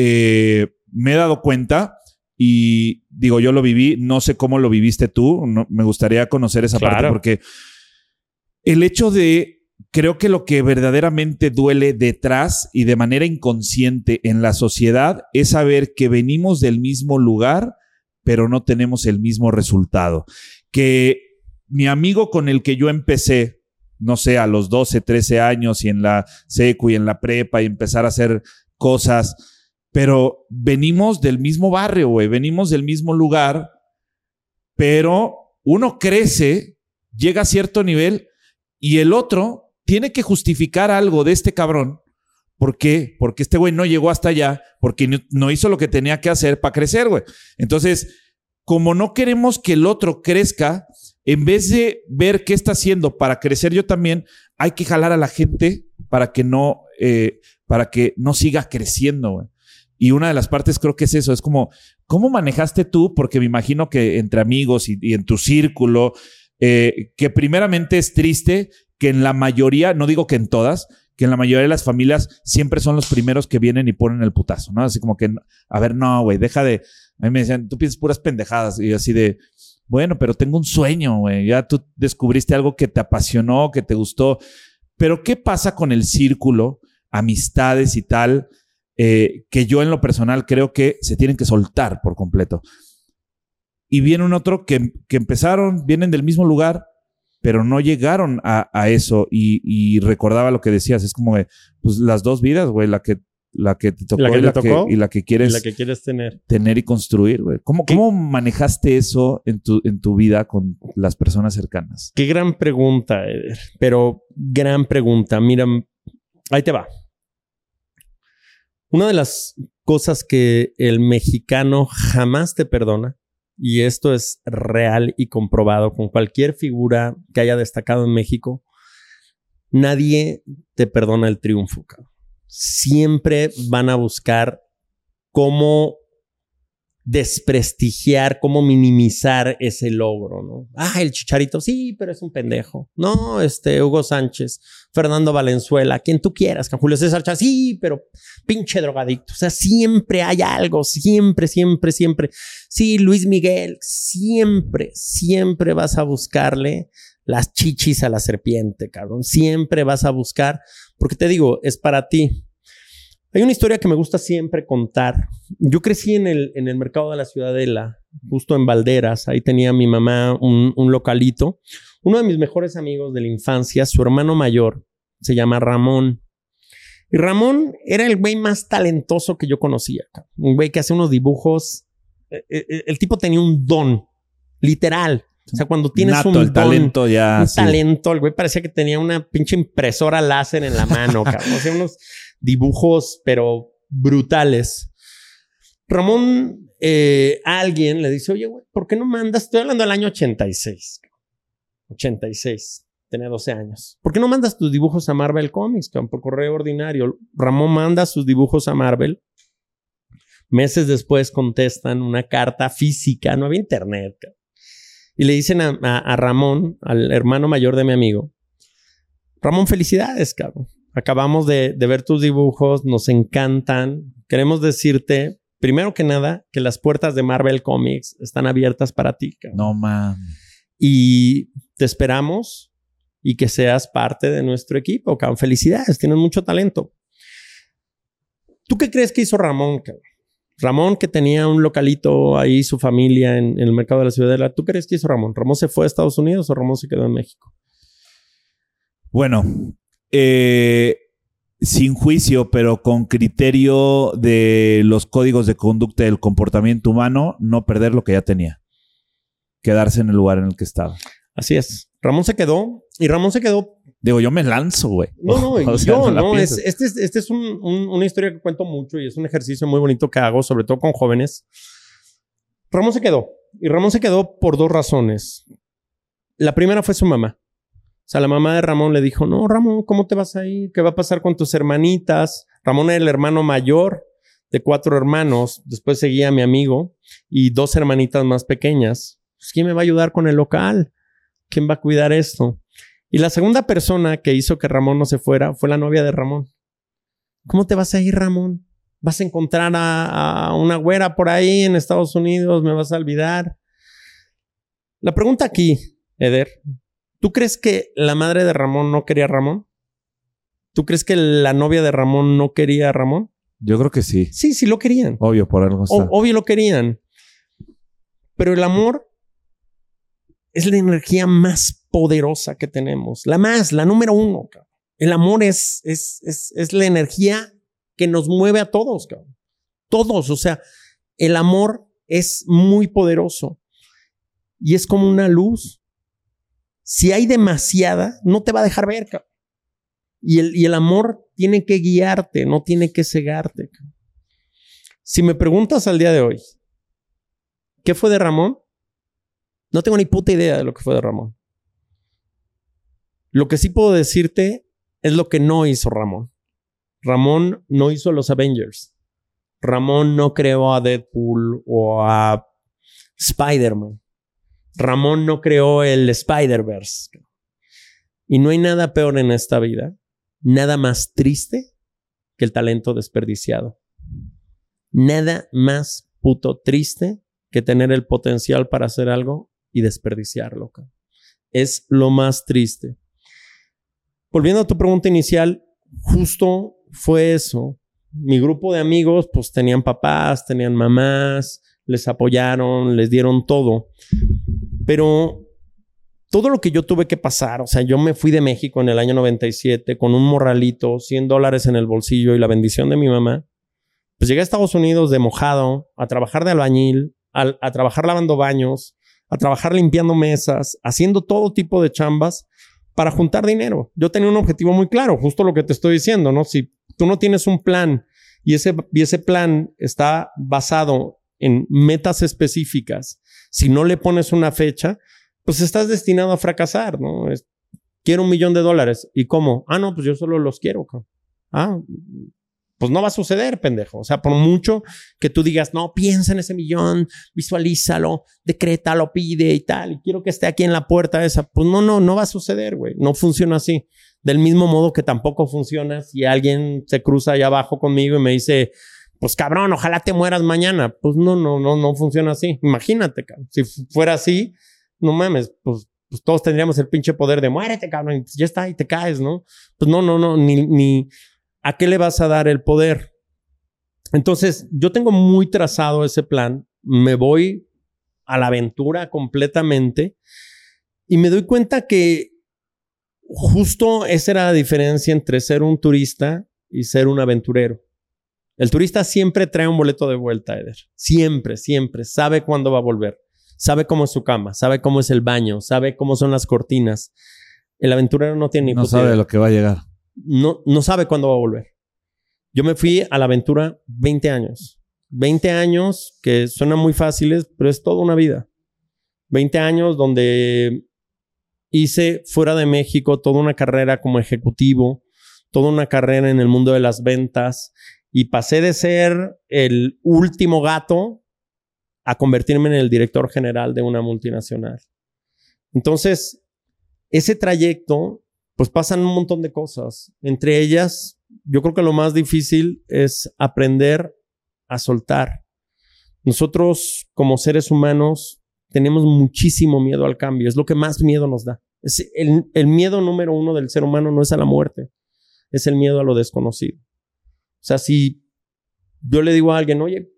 me he dado cuenta y digo, yo lo viví, no sé cómo lo viviste tú, me gustaría conocer esa parte porque el hecho de, creo que lo que verdaderamente duele detrás y de manera inconsciente en la sociedad es saber que venimos del mismo lugar, pero no tenemos el mismo resultado. Que mi amigo con el que yo empecé, no sé, a los 12, 13 años y en la secu y en la prepa y empezar a hacer cosas, pero venimos del mismo barrio, güey, venimos del mismo lugar, pero uno crece, llega a cierto nivel y el otro tiene que justificar algo de este cabrón. ¿Por qué? Porque este güey no llegó hasta allá, porque no hizo lo que tenía que hacer para crecer, güey. Entonces, como no queremos que el otro crezca, en vez de ver qué está haciendo para crecer yo también, hay que jalar a la gente para que no, eh, para que no siga creciendo, güey. Y una de las partes creo que es eso, es como, ¿cómo manejaste tú? Porque me imagino que entre amigos y, en tu círculo, eh, que primeramente es triste que en la mayoría, no digo que en todas, que en la mayoría de las familias siempre son los primeros que vienen y ponen el putazo, ¿no? Así como que, a ver, no, güey, deja de... A mí me decían, tú piensas puras pendejadas y así de, bueno, pero tengo un sueño, güey, ya tú descubriste algo que te apasionó, que te gustó, pero ¿qué pasa con el círculo, amistades y tal? Eh, que yo en lo personal creo que se tienen que soltar por completo. Y viene un otro que, empezaron, vienen del mismo lugar, pero no llegaron a, eso. Y, recordaba lo que decías, es como, pues las dos vidas, güey, la que, la que te tocó, y, la que, y, la que, quieres, la que quieres tener. Tener y construir, güey. ¿Cómo, ¿Cómo, manejaste eso en tu, en tu vida con las personas cercanas? Qué gran pregunta, Eder. Pero gran pregunta. Mira, ahí te va. Una de las cosas que el mexicano jamás te perdona y esto es real y comprobado con cualquier figura que haya destacado en México, nadie te perdona el triunfo. Siempre van a buscar cómo desprestigiar, cómo minimizar ese logro, ¿no? Ah, el chicharito, sí, pero es un pendejo. No, este, Hugo Sánchez, Fernando Valenzuela, quien tú quieras, Julio César sí, pero pinche drogadicto. O sea, siempre hay algo, siempre, siempre, siempre. Sí, Luis Miguel, siempre, siempre vas a buscarle las chichis a la serpiente, cabrón. Siempre vas a buscar, porque te digo, es para ti. Hay una historia que me gusta siempre contar. Yo crecí en el, en el mercado de la Ciudadela, justo en Valderas. Ahí tenía mi mamá un, un localito. Uno de mis mejores amigos de la infancia, su hermano mayor, se llama Ramón. Y Ramón era el güey más talentoso que yo conocía. Un güey que hace unos dibujos. El, e, e, el, tipo tenía un don, literal. O sea, cuando tienes un el talento ya. Un talento, el güey parecía que tenía una pinche impresora láser en la mano, cabrón. O sea, unos dibujos, pero brutales. Ramón, eh, alguien le dice, oye, güey, ¿por qué no mandas? Estoy hablando del año 86. 86. Tenía 12 años. ¿Por qué no mandas tus dibujos a Marvel Comics, por correo ordinario? Ramón manda sus dibujos a Marvel. Meses después contestan una carta física, no había internet. Y le dicen a, a Ramón, al hermano mayor de mi amigo, Ramón, felicidades, cabrón. Acabamos de, ver tus dibujos, nos encantan. Queremos decirte, primero que nada, que las puertas de Marvel Comics están abiertas para ti. No mames. Y te esperamos y que seas parte de nuestro equipo. Cabrón. Felicidades, tienes mucho talento. ¿Tú qué crees que hizo Ramón? Ramón, que tenía un localito ahí, su familia en, en el mercado de la ciudadela. ¿Tú crees que hizo Ramón? ¿Ramón se fue a Estados Unidos o Ramón se quedó en México? Bueno, eh, sin juicio, pero con criterio de los códigos de conducta del comportamiento humano, no perder lo que ya tenía. Quedarse en el lugar en el que estaba. Así es. Ramón se quedó y Ramón se quedó. Digo, yo me lanzo, güey. No, no, yo no. Es, este es, este es una historia que cuento mucho y es un ejercicio muy bonito que hago, sobre todo con jóvenes. Ramón se quedó. Y Ramón se quedó por dos razones. La primera fue su mamá. Sea, la mamá de Ramón le dijo, no, Ramón, ¿cómo te vas a ir? ¿Qué va a pasar con tus hermanitas? Ramón era el hermano mayor de cuatro hermanos. Después seguía mi amigo y dos hermanitas más pequeñas. Pues, ¿Quién me va a ayudar con el local? ¿Quién va a cuidar esto? Y la segunda persona que hizo que Ramón no se fuera fue la novia de Ramón. ¿Cómo te vas a ir, Ramón? ¿Vas a encontrar a, a una güera por ahí en Estados Unidos? ¿Me vas a olvidar? La pregunta aquí, Eder, ¿Tú crees que la madre de Ramón no quería a Ramón? ¿Tú crees que la novia de Ramón no quería a Ramón? Yo creo que sí. Sí, sí lo querían. Obvio, por algo está. obvio lo querían. Pero el amor es la energía más poderosa que tenemos. La más, la número uno. El amor es, es, es, es la energía que nos mueve a todos. Cabrón. Todos. O sea, el amor es muy poderoso. Y es como una luz. Si hay demasiada, no te va a dejar ver. Y el, y el amor tiene que guiarte, no tiene que cegarte. Si me preguntas al día de hoy, ¿qué fue de Ramón? No tengo ni puta idea de lo que fue de Ramón. Lo que sí puedo decirte es lo que no hizo Ramón. Ramón no hizo los Avengers. Ramón no creó a Deadpool o a Spider-Man. Ramón no creó el Spider-Verse. Y no hay nada peor en esta vida, nada más triste que el talento desperdiciado. Nada más puto triste que tener el potencial para hacer algo y desperdiciarlo. Es lo más triste. Volviendo a tu pregunta inicial, justo fue eso. Mi grupo de amigos, pues tenían papás, tenían mamás, les apoyaron, les dieron todo. Pero todo lo que yo tuve que pasar, o sea, yo me fui de México en el año 97 con un morralito, 100 dólares en el bolsillo y la bendición de mi mamá. Pues llegué a Estados Unidos de mojado, a trabajar de albañil, a, a trabajar lavando baños, a trabajar limpiando mesas, haciendo todo tipo de chambas para juntar dinero. Yo tenía un objetivo muy claro, justo lo que te estoy diciendo, ¿no? Si tú no tienes un plan y ese, y ese plan está basado en metas específicas, Si no le pones una fecha, pues estás destinado a fracasar, ¿no? Quiero un millón de dólares. ¿Y cómo? Ah, no, pues yo solo los quiero. Ah, pues no va a suceder, pendejo. O sea, por mucho que tú digas, no, piensa en ese millón, visualízalo, decrétalo, pide y tal, y quiero que esté aquí en la puerta esa, pues no, no, no va a suceder, güey. No funciona así. Del mismo modo que tampoco funciona si alguien se cruza allá abajo conmigo y me dice, pues cabrón, ojalá te mueras mañana. Pues no, no, no, no funciona así. Imagínate, cabrón. Si fuera así, no mames, pues, pues todos tendríamos el pinche poder de muérete, cabrón, y ya está, y te caes, ¿no? Pues no, no, no, ni, ni, ¿a qué le vas a dar el poder? Entonces, yo tengo muy trazado ese plan, me voy a la aventura completamente y me doy cuenta que justo esa era la diferencia entre ser un turista y ser un aventurero. El turista siempre trae un boleto de vuelta, Eder. Siempre, siempre. Sabe cuándo va a volver. Sabe cómo es su cama, sabe cómo es el baño, sabe cómo son las cortinas. El aventurero no tiene ni No sabe lo que va a llegar no, no sabe cuándo va a volver. Yo me fui a la aventura 20 años. 20 años que suenan muy fáciles, pero es toda una vida. 20 años donde hice fuera de México toda una carrera como ejecutivo, toda una carrera en el mundo de las ventas y pasé de ser el último gato a convertirme en el director general de una multinacional. Entonces, ese trayecto pues pasan un montón de cosas. Entre ellas, yo creo que lo más difícil es aprender a soltar. Nosotros como seres humanos tenemos muchísimo miedo al cambio, es lo que más miedo nos da. El, el miedo número uno del ser humano no es a la muerte, es el miedo a lo desconocido. O sea, si yo le digo a alguien, oye,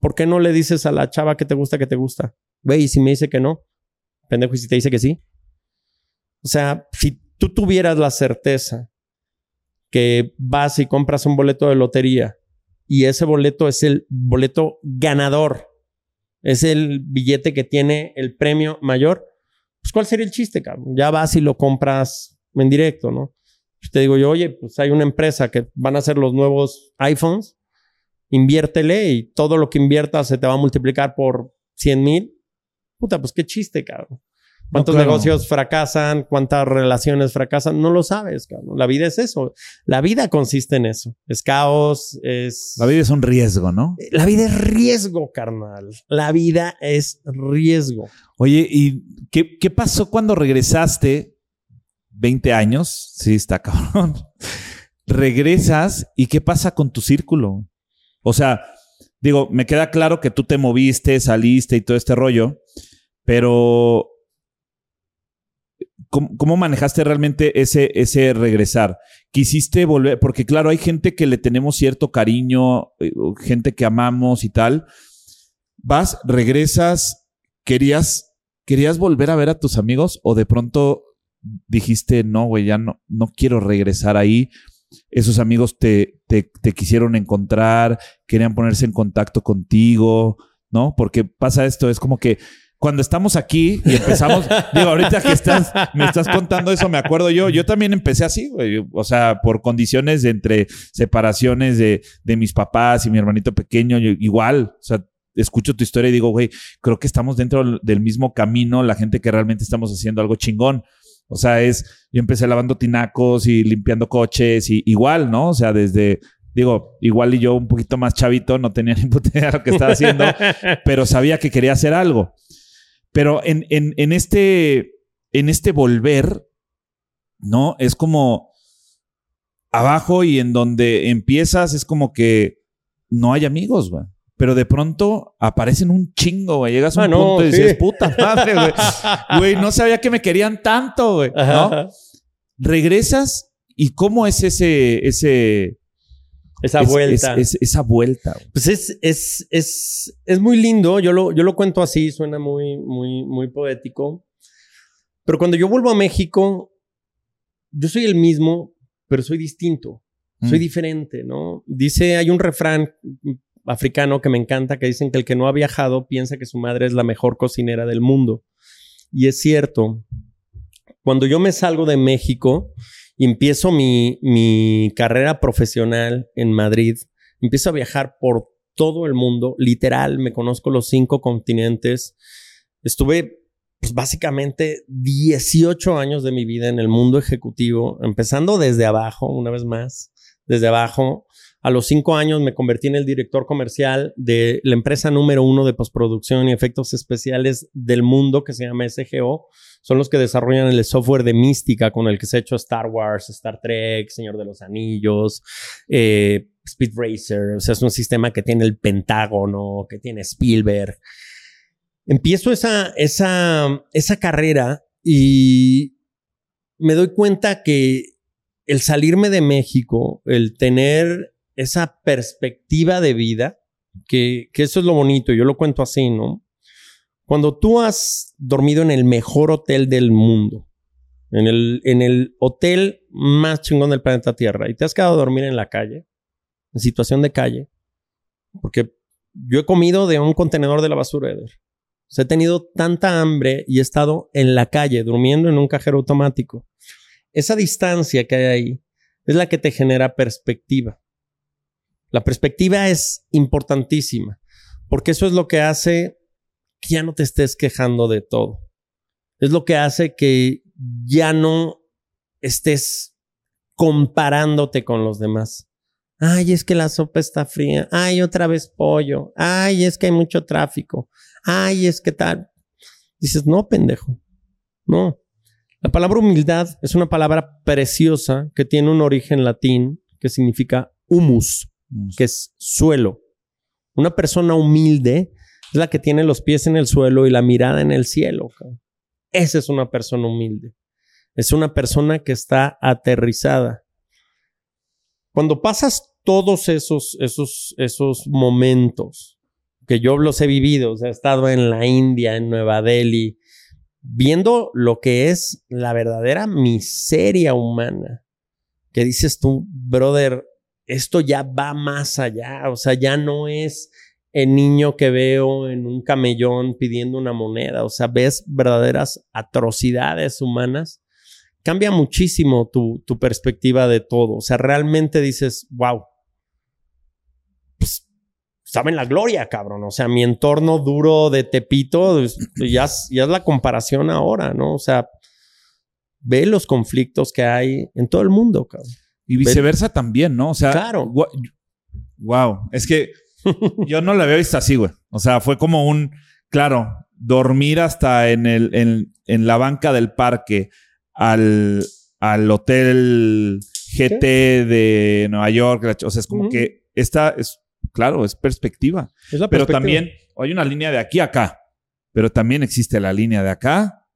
¿por qué no le dices a la chava que te gusta que te gusta? Ve, y si me dice que no, pendejo, y si te dice que sí. O sea, si tú tuvieras la certeza que vas y compras un boleto de lotería y ese boleto es el boleto ganador, es el billete que tiene el premio mayor, pues ¿cuál sería el chiste, cabrón? Ya vas y lo compras en directo, ¿no? Pues te digo yo, oye, pues hay una empresa que van a hacer los nuevos iPhones, inviértele y todo lo que inviertas se te va a multiplicar por 100 mil. Puta, pues qué chiste, cabrón. ¿Cuántos negocios fracasan? ¿Cuántas relaciones fracasan? No lo sabes, cabrón. La vida es eso. La vida consiste en eso. Es caos, es... La vida es un riesgo, ¿no? La vida es riesgo, carnal. La vida es riesgo. Oye, ¿y qué, qué pasó cuando regresaste? 20 años. Sí, está cabrón. Regresas y ¿qué pasa con tu círculo? O sea, digo, me queda claro que tú te moviste, saliste y todo este rollo, pero ¿Cómo, manejaste realmente ese, ese regresar? ¿Quisiste volver? Porque claro, hay gente que le tenemos cierto cariño, eh, gente que amamos y tal. Vas, regresas, querías, querías volver a ver a tus amigos o de pronto dijiste, no, güey, ya no, no quiero regresar ahí. Esos amigos te, te, te quisieron encontrar, querían ponerse en contacto contigo, ¿no? Porque pasa esto, es como que cuando estamos aquí y empezamos, digo, ahorita que estás, me estás contando eso, me acuerdo yo, yo también empecé así, güey, o sea, por condiciones de entre separaciones de, de mis papás y mi hermanito pequeño, igual, o sea, escucho tu historia y digo, güey, creo que estamos dentro del mismo camino, la gente que realmente estamos haciendo algo chingón. O sea, es, yo empecé lavando tinacos y limpiando coches y igual, ¿no? O sea, desde, digo, igual y yo un poquito más chavito, no tenía ni puta idea de lo que estaba haciendo, pero sabía que quería hacer algo. Pero en, en, este, en este volver, ¿no? Es como abajo y en donde empiezas es como que no hay amigos, güey. Pero de pronto aparecen un chingo, güey. Llegas a un ah, punto y dices, puta madre, güey. Güey, no sabía que me querían tanto, güey. ¿no? Regresas y cómo es ese, ese, esa vuelta. esa vuelta. Pues es, es, es, es muy lindo. Yo lo, yo lo cuento así, suena muy, muy, muy poético. Pero cuando yo vuelvo a México, yo soy el mismo, pero soy distinto. Soy mm. diferente, ¿no? Dice, hay un refrán africano que me encanta que dicen que el que no ha viajado piensa que su madre es la mejor cocinera del mundo. Y es cierto. Cuando yo me salgo de México, y empiezo mi, mi carrera profesional en Madrid. Empiezo a viajar por todo el mundo, literal, me conozco los cinco continentes. estuve pues básicamente 18 años de mi vida en el mundo ejecutivo, empezando desde abajo, una vez más, desde abajo. A los cinco años me convertí en el director comercial de la empresa número uno de postproducción y efectos especiales del mundo que se llama SGO. Son los que desarrollan el software de mística con el que se ha hecho Star Wars, Star Trek, Señor de los Anillos, eh, Speed Racer. O sea, es un sistema que tiene el Pentágono, que tiene Spielberg. Empiezo esa, esa, esa carrera y me doy cuenta que el salirme de México, el tener esa perspectiva de vida, que, eso es lo bonito, yo lo cuento así, ¿no? Cuando tú has dormido en el mejor hotel del mundo, en el, en el hotel más chingón del planeta Tierra, y te has quedado a dormir en la calle, en situación de calle, porque yo he comido de un contenedor de la basura, Eder. O he tenido tanta hambre y he estado en la calle, durmiendo en un cajero automático. Esa distancia que hay ahí es la que te genera perspectiva. La perspectiva es importantísima, porque eso es lo que hace que ya no te estés quejando de todo. Es lo que hace que ya no estés comparándote con los demás. Ay, es que la sopa está fría. Ay, otra vez pollo. Ay, es que hay mucho tráfico. Ay, es que tal. Dices, no, pendejo. No. La palabra humildad es una palabra preciosa que tiene un origen latín que significa humus, que es suelo. Una persona humilde es la que tiene los pies en el suelo y la mirada en el cielo. Esa es una persona humilde. Es una persona que está aterrizada. Cuando pasas todos esos, esos, esos momentos que yo los he vivido, o sea, he estado en la India, en Nueva Delhi, viendo lo que es la verdadera miseria humana, que dices tú, brother, esto ya va más allá, o sea, ya no es el niño que veo en un camellón pidiendo una moneda, o sea, ves verdaderas atrocidades humanas, cambia muchísimo tu, tu perspectiva de todo, o sea, realmente dices, wow, pues estaba en la gloria, cabrón, o sea, mi entorno duro de Tepito, ya, ya es la comparación ahora, ¿no? O sea, ve los conflictos que hay en todo el mundo, cabrón. Y viceversa también, ¿no? O sea, claro. Wow, es que yo no la había visto así, güey. O sea, fue como un, claro, dormir hasta en, el, en, la banca del parque al, al hotel GT de Nueva York. O sea, es como que esta es, claro, es perspectiva. pero también hay una línea de aquí a acá, pero también existe la línea de acá,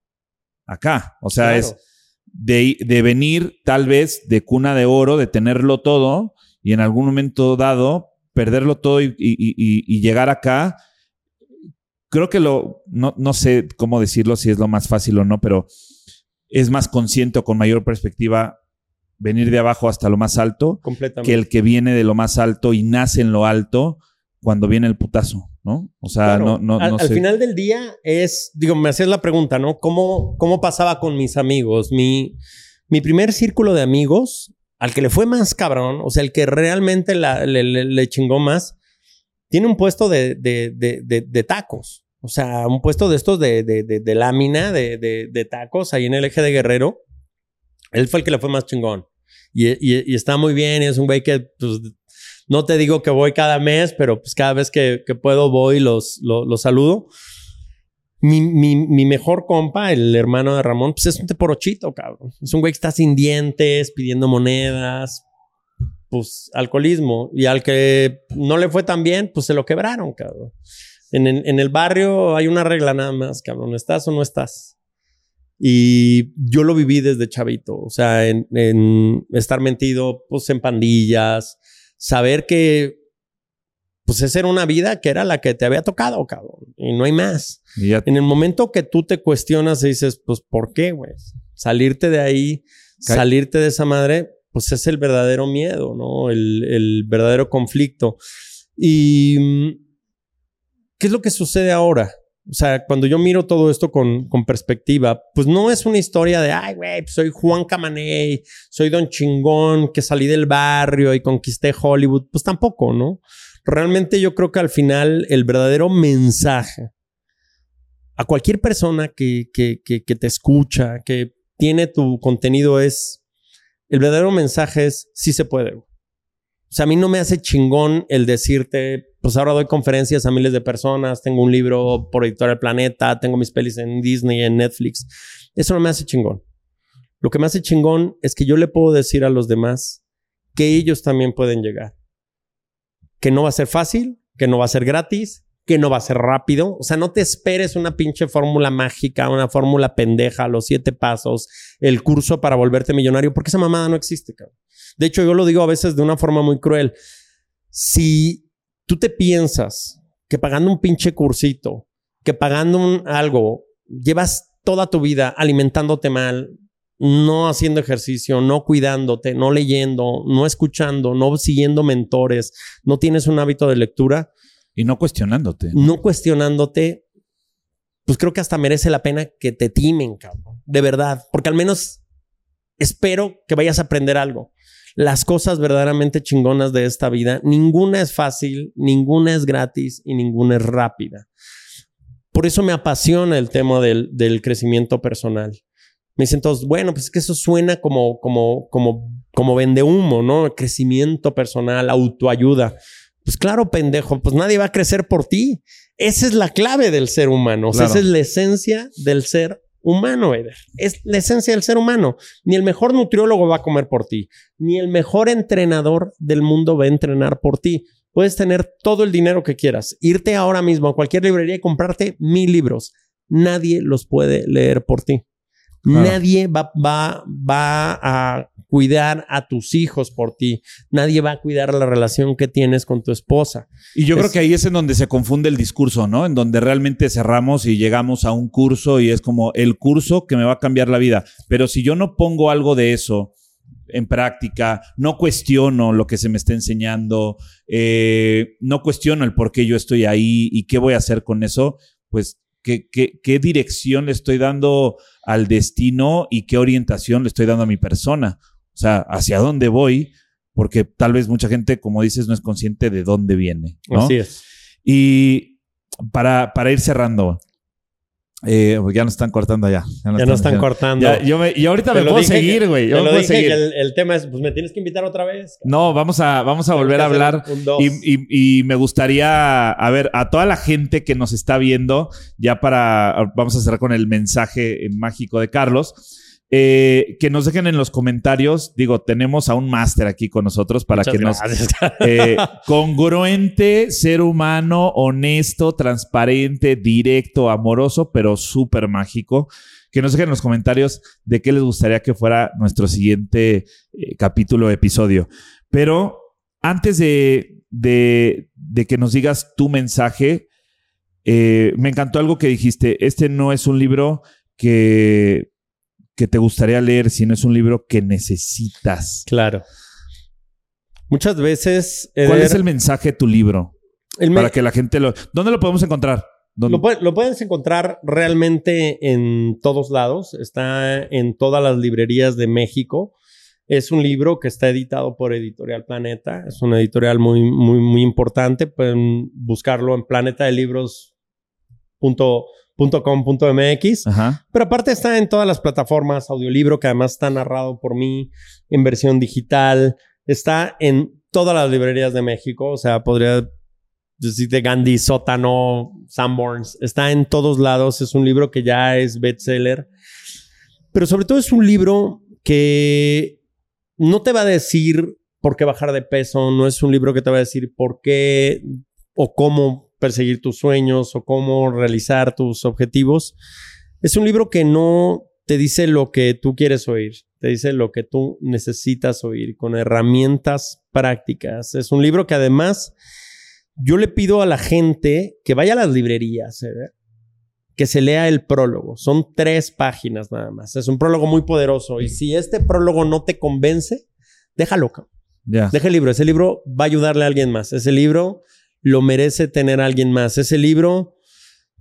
acá. O sea, es de, venir tal vez de cuna de oro, de tenerlo todo y en algún momento dado perderlo todo y, llegar acá. Creo que lo, no, no, sé cómo decirlo, si es lo más fácil o no, pero es más consciente o con mayor perspectiva venir de abajo hasta lo más alto que el que viene de lo más alto y nace en lo alto cuando viene el putazo. ¿No? O sea, no, no, al, al, final del día es, digo, me hacías la pregunta, ¿no? ¿Cómo, cómo pasaba con mis amigos? Mi, mi primer círculo de amigos, al que le fue más cabrón, o sea, el que realmente le, chingó más, tiene un puesto de, de, de, tacos. O sea, un puesto de estos de, de, lámina, de, tacos ahí en el eje de Guerrero. Él fue el que le fue más chingón. Y, y, está muy bien, es un güey que pues, no te digo que voy cada mes, pero pues cada vez que, puedo voy los, los, saludo. Mi, mi, mejor compa, el hermano de Ramón, pues es un teporochito, cabrón. Es un güey que está sin dientes, pidiendo monedas, pues alcoholismo. Y al que no le fue tan bien, pues se lo quebraron, cabrón. En, en, el barrio hay una regla nada más, cabrón. ¿Estás o no estás? Y yo lo viví desde chavito. O sea, en, en estar metido, pues en pandillas, saber que pues esa era una vida que era la que te había tocado, cabrón, y no hay más. En el momento que tú te cuestionas y dices, pues, ¿por qué, güey? Salirte de ahí, salirte de esa madre, pues es el verdadero miedo, ¿no? El, el verdadero conflicto. Y, ¿qué es lo que sucede ahora? O sea, cuando yo miro todo esto con, con perspectiva, pues no es una historia de, ay, güey, pues soy Juan Camaney, soy Don Chingón, que salí del barrio y conquisté Hollywood. Pues tampoco, ¿no? Realmente yo creo que al final el verdadero mensaje a cualquier persona que, que, que, que te escucha, que tiene tu contenido, es el verdadero mensaje es sí se puede. O sea, a mí no me hace chingón el decirte, pues ahora doy conferencias a miles de personas, tengo un libro por Editorial Planeta, tengo mis pelis en Disney, en Netflix. Eso no me hace chingón. Lo que me hace chingón es que yo le puedo decir a los demás que ellos también pueden llegar. Que no va a ser fácil, que no va a ser gratis, que no va a ser rápido. O sea, no te esperes una pinche fórmula mágica, una fórmula pendeja, los siete pasos, el curso para volverte millonario, porque esa mamada no existe, cabrón. De hecho, yo lo digo a veces de una forma muy cruel. Si tú te piensas que pagando un pinche cursito, que pagando un algo, llevas toda tu vida alimentándote mal, no haciendo ejercicio, no cuidándote, no leyendo, no escuchando, no siguiendo mentores, no tienes un hábito de lectura. Y no cuestionándote. No cuestionándote, pues creo que hasta merece la pena que te timen, cabrón. De verdad, porque al menos espero que vayas a aprender algo. Las cosas verdaderamente chingonas de esta vida, ninguna es fácil, ninguna es gratis y ninguna es rápida. Por eso me apasiona el tema del, del crecimiento personal me dicen todos, bueno, pues es que eso suena como, como, como, como vende humo, ¿no? Crecimiento personal, autoayuda. Pues claro, pendejo, pues nadie va a crecer por ti. Esa es la clave del ser humano. O sea, esa es la esencia del ser humano, Eder. Es la esencia del ser humano. Ni el mejor nutriólogo va a comer por ti, ni el mejor entrenador del mundo va a entrenar por ti. Puedes tener todo el dinero que quieras, irte ahora mismo a cualquier librería y comprarte mil libros. Nadie los puede leer por ti. Nadie va, va, va a cuidar a tus hijos por ti. Nadie va a cuidar la relación que tienes con tu esposa. Y yo creo que ahí es en donde se confunde el discurso, ¿no? En donde realmente cerramos y llegamos a un curso y es como el curso que me va a cambiar la vida. Pero si yo no pongo algo de eso en práctica, no cuestiono lo que se me está enseñando, eh, no cuestiono el por qué yo estoy ahí y qué voy a hacer con eso, pues qué, dirección le estoy dando al destino y qué orientación le estoy dando a mi persona. O sea, hacia dónde voy, porque tal vez mucha gente, como dices, no es consciente de dónde viene. Así es. Y para, para ir cerrando, eh, ya nos están cortando ya. Ya, nos están, cortando. yo y ahorita me puedo seguir, güey. Yo lo dije el, tema es, pues me tienes que invitar otra vez. No, vamos a, vamos a volver a hablar. y, y, me gustaría, a ver, a toda la gente que nos está viendo, ya para, vamos a cerrar con el mensaje mágico de Carlos. Eh, que nos dejen en los comentarios. Digo, tenemos a un máster aquí con nosotros para que nos. Eh, congruente, ser humano, honesto, transparente, directo, amoroso, pero súper mágico. Que nos dejen en los comentarios de qué les gustaría que fuera nuestro siguiente eh, capítulo, episodio. Pero antes de, de, de, que nos digas tu mensaje, me encantó algo que dijiste. Este no es un libro que que te gustaría leer si no es un libro que necesitas? Claro. Muchas veces. ¿Cuál es el mensaje de tu libro? Para que la gente lo. ¿Dónde lo podemos encontrar? Lo, puedes encontrar realmente en todos lados. Está en todas las librerías de México. Es un libro que está editado por Editorial Planeta. Es una editorial muy, muy, muy importante. Pueden buscarlo en planetadelibros.com .com.mx. Pero aparte está en todas las plataformas, audiolibro, que además está narrado por mí en versión digital. Está en todas las librerías de México. O sea, podría decirte Gandhi, Sótano, Sanborns. Está en todos lados. Es un libro que ya es bestseller. Pero sobre todo es un libro que no te va a decir por qué bajar de peso. No es un libro que te va a decir por qué o cómo perseguir tus sueños o cómo realizar tus objetivos. Es un libro que no te dice lo que tú quieres oír, te dice lo que tú necesitas oír con herramientas prácticas. Es un libro que además yo le pido a la gente que vaya a las librerías, ¿eh? que se lea el prólogo. Son tres páginas nada más. Es un prólogo muy poderoso y si este prólogo no te convence, déjalo. Deja el libro. Ese libro va a ayudarle a alguien más. Ese libro lo merece tener alguien más. Ese libro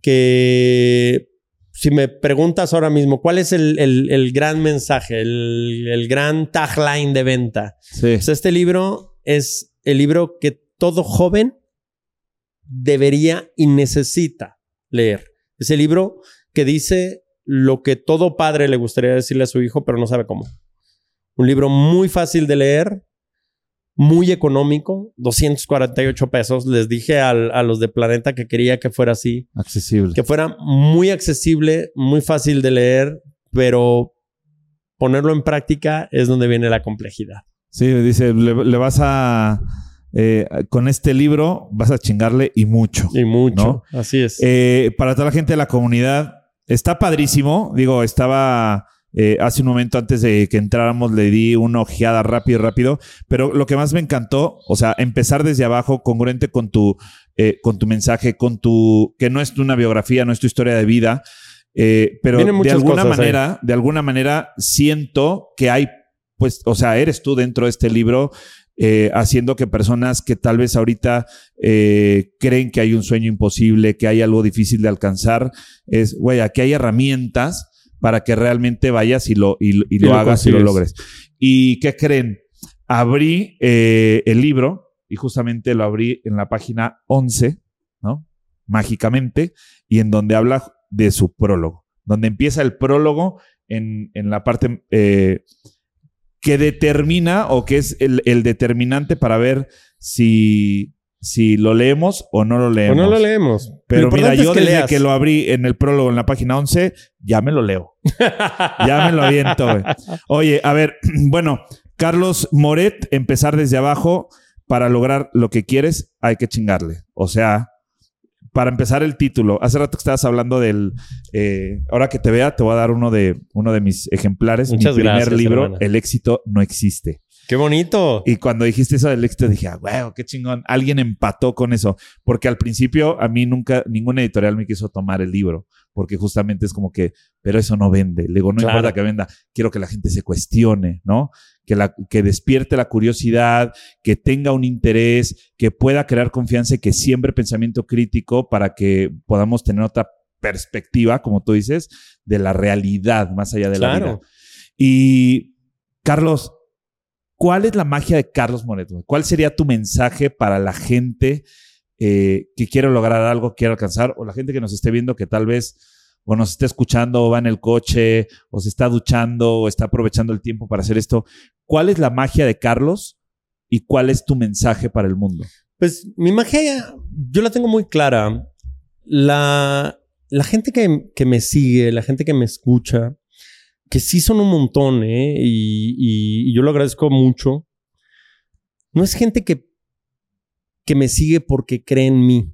que, si me preguntas ahora mismo, ¿cuál es el, gran mensaje, el, gran tagline de venta? Pues este libro es el libro que todo joven debería y necesita leer. Ese libro que dice lo que todo padre le gustaría decirle a su hijo, pero no sabe cómo. Un libro muy fácil de leer, muy económico, 248 pesos. Les dije a los de Planeta que quería que fuera así. Accesible. Que fuera muy accesible, muy fácil de leer, pero ponerlo en práctica es donde viene la complejidad. Sí, dice, le, vas a... Eh, con este libro vas a chingarle y mucho. Y mucho, así es. Eh, para toda la gente de la comunidad, está padrísimo. Digo, estaba... Eh, hace un momento antes de que entráramos le di una ojeada rápido, rápido, pero lo que más me encantó, o sea, empezar desde abajo, congruente con tu, con tu mensaje, con tu, que no es una biografía, no es tu historia de vida, eh, pero de alguna manera, de alguna manera siento que hay, pues, o sea, eres tú dentro de este libro eh, haciendo que personas que tal vez ahorita eh, creen que hay un sueño imposible, que hay algo difícil de alcanzar, es, güey, aquí hay herramientas para que realmente vayas y lo, y, lo, hagas y lo logres. ¿Y qué creen? Abrí el libro y justamente lo abrí en la página 11, ¿no? Mágicamente, y en donde habla de su prólogo, donde empieza el prólogo en, la parte eh, que determina o que es el, determinante para ver si, si lo leemos o no lo leemos. O no lo leemos. Pero mira, yo desde que lo abrí en el prólogo en la página 11, ya me lo leo. ya me lo aviento. Oye, a ver, bueno, Carlos Moret, empezar desde abajo para lograr lo que quieres, hay que chingarle. O sea, para empezar el título, hace rato que estabas hablando del. Eh, ahora que te vea, te voy a dar uno de, uno de mis ejemplares. Muchas Mi primer libro, El éxito no existe. ¡Qué bonito! Y cuando dijiste eso del éxito, dije, ah, qué chingón. Alguien empató con eso. Porque al principio a mí nunca, ninguna editorial me quiso tomar el libro. Porque justamente es como que, pero eso no vende. Le digo, no importa que venda. Quiero que la gente se cuestione, ¿no? que, la, que despierte la curiosidad, que tenga un interés, que pueda crear confianza y que siembre pensamiento crítico para que podamos tener otra perspectiva, como tú dices, de la realidad más allá de la vida. Y Carlos, ¿cuál es la magia de Carlos Moreto? ¿Cuál sería tu mensaje para la gente eh, que quiere lograr algo, quiere alcanzar, o la gente que nos esté viendo que tal vez o nos está escuchando, o va en el coche, o se está duchando, o está aprovechando el tiempo para hacer esto. ¿Cuál es la magia de Carlos y cuál es tu mensaje para el mundo? Pues mi magia, yo la tengo muy clara. La, la gente que, me sigue, la gente que me escucha, que sí son un montón, ¿eh? y, y, yo lo agradezco mucho. No es gente que, que me sigue porque cree en mí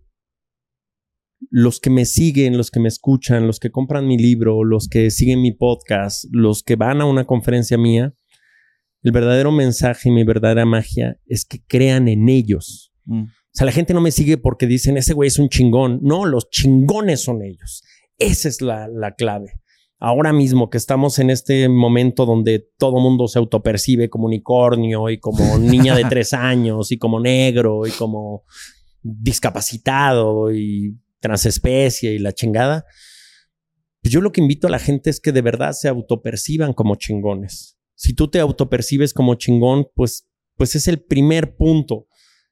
los que me siguen, los que me escuchan, los que compran mi libro, los que siguen mi podcast, los que van a una conferencia mía, el verdadero mensaje y mi verdadera magia es que crean en ellos. Mm. O sea, la gente no me sigue porque dicen, ese güey es un chingón. No, los chingones son ellos. Esa es la, la clave. Ahora mismo que estamos en este momento donde todo mundo se autopercibe como unicornio y como niña de tres años y como negro y como discapacitado y transespecie y la chingada. Pues yo lo que invito a la gente es que de verdad se autoperciban como chingones. Si tú te autopercibes como chingón, pues, pues es el primer punto,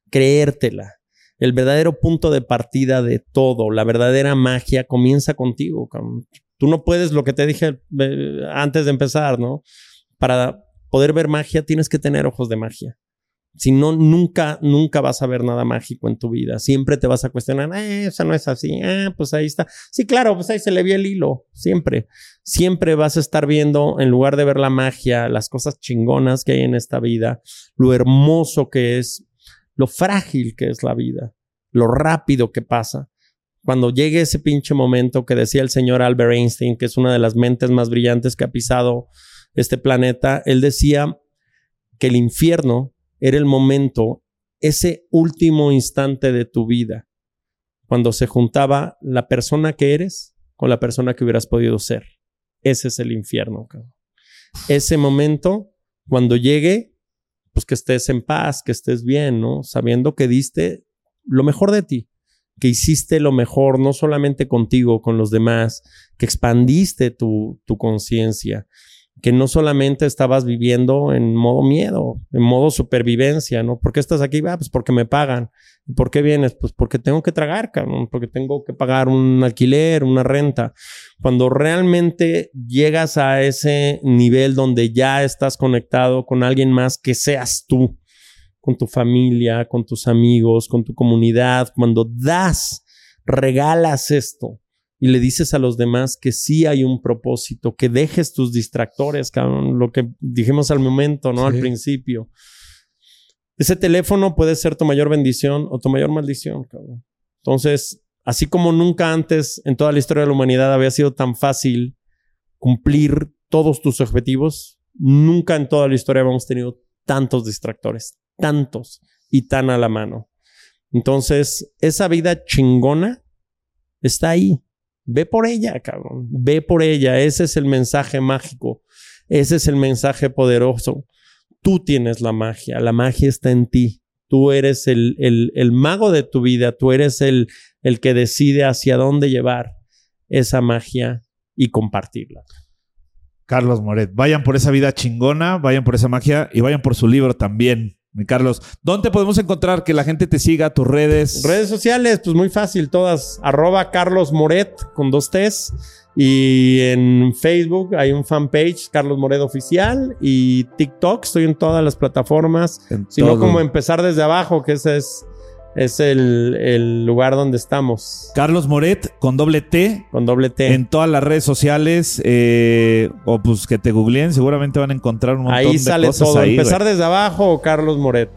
creértela. El verdadero punto de partida de todo, la verdadera magia comienza contigo. Tú no puedes, lo que te dije eh, antes de empezar, ¿no? Para poder ver magia tienes que tener ojos de magia. Si no, nunca, nunca vas a ver nada mágico en tu vida. Siempre te vas a cuestionar, eh, eso no es así. Ah, pues ahí está. Sí, claro, pues ahí se le vio el hilo. Siempre. Siempre vas a estar viendo, en lugar de ver la magia, las cosas chingonas que hay en esta vida, lo hermoso que es, lo frágil que es la vida, lo rápido que pasa. Cuando llegue ese pinche momento que decía el señor Albert Einstein, que es una de las mentes más brillantes que ha pisado este planeta, él decía que el infierno era el momento, ese último instante de tu vida, cuando se juntaba la persona que eres con la persona que hubieras podido ser. Ese es el infierno. Ese momento, cuando llegue, pues que estés en paz, que estés bien, ¿no? Sabiendo que diste lo mejor de ti, que hiciste lo mejor, no solamente contigo, con los demás, que expandiste tu, tu conciencia, que no solamente estabas viviendo en modo miedo, en modo supervivencia, ¿no? ¿Por qué estás aquí? Ah, pues porque me pagan. ¿Y por qué vienes? Pues porque tengo que tragar, cabrón, porque tengo que pagar un alquiler, una renta. Cuando realmente llegas a ese nivel donde ya estás conectado con alguien más que seas tú, con tu familia, con tus amigos, con tu comunidad, cuando das, regalas esto, y le dices a los demás que sí hay un propósito, que dejes tus distractores, cabrón, lo que dijimos al momento, ¿no? Al principio. Ese teléfono puede ser tu mayor bendición o tu mayor maldición, cabrón. Entonces, así como nunca antes en toda la historia de la humanidad había sido tan fácil cumplir todos tus objetivos, nunca en toda la historia habíamos tenido tantos distractores, tantos y tan a la mano. Entonces, esa vida chingona está ahí. Ve por ella, cabrón. Ve por ella. Ese es el mensaje mágico. Ese es el mensaje poderoso. Tú tienes la magia. La magia está en ti. Tú eres el, el, el mago de tu vida. Tú eres el, el que decide hacia dónde llevar esa magia y compartirla. Carlos Moret, vayan por esa vida chingona, vayan por esa magia y vayan por su libro también. Mi Carlos, ¿dónde podemos encontrar que la gente te siga, tus redes? Redes sociales, pues muy fácil, todas. Arroba Carlos Moret con dos T's. Y en Facebook hay un fanpage, Carlos Moret Oficial. Y TikTok, estoy en todas las plataformas. sino como empezar desde abajo, que ese es es el, lugar donde estamos. Carlos Moret con doble T. Con doble T. En todas las redes sociales. Eh, o pues que te googleen, seguramente van a encontrar un montón ahí sale todo. Empezar desde abajo o Carlos Moret.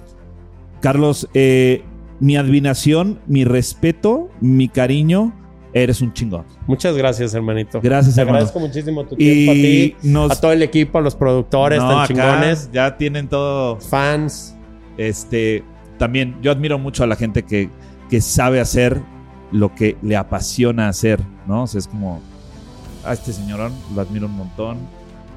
Carlos, eh, mi admiración, mi respeto, mi cariño. Eres un chingón. Muchas gracias, hermanito. Gracias, Te hermano. agradezco muchísimo tu tiempo a ti, a todo el equipo, a los productores tan chingones. Ya tienen todo. Fans. Este, también yo admiro mucho a la gente que, que sabe hacer lo que le apasiona hacer, ¿no? O sea, es como, a este señorón lo admiro un montón.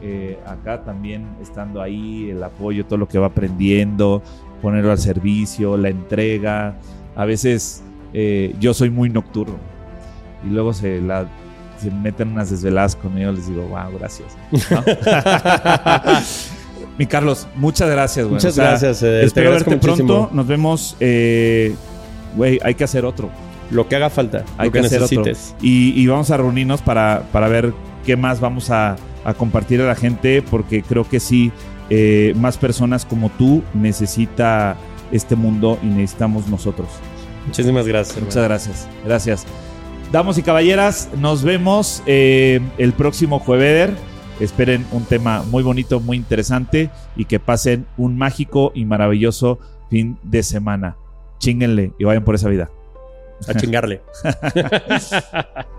Eh, acá también estando ahí, el apoyo, todo lo que va aprendiendo, ponerlo al servicio, la entrega. A veces eh, yo soy muy nocturno y luego se, la, se meten unas desveladas conmigo, les digo, wow, gracias. Mi Carlos, muchas gracias, güey. Muchas gracias. Eh, espero verte pronto. Nos vemos. Eh, güey, hay que hacer otro. Lo que haga falta. Hay que, hacer otro. Y, vamos a reunirnos para, para ver qué más vamos a, compartir a la gente, porque creo que sí, eh, más personas como tú necesita este mundo y necesitamos nosotros. Muchísimas gracias. Muchas gracias. Gracias. Damos y caballeras, nos vemos el próximo jueves. Esperen un tema muy bonito, muy interesante y que pasen un mágico y maravilloso fin de semana. Chinguenle y vayan por esa vida. A chingarle.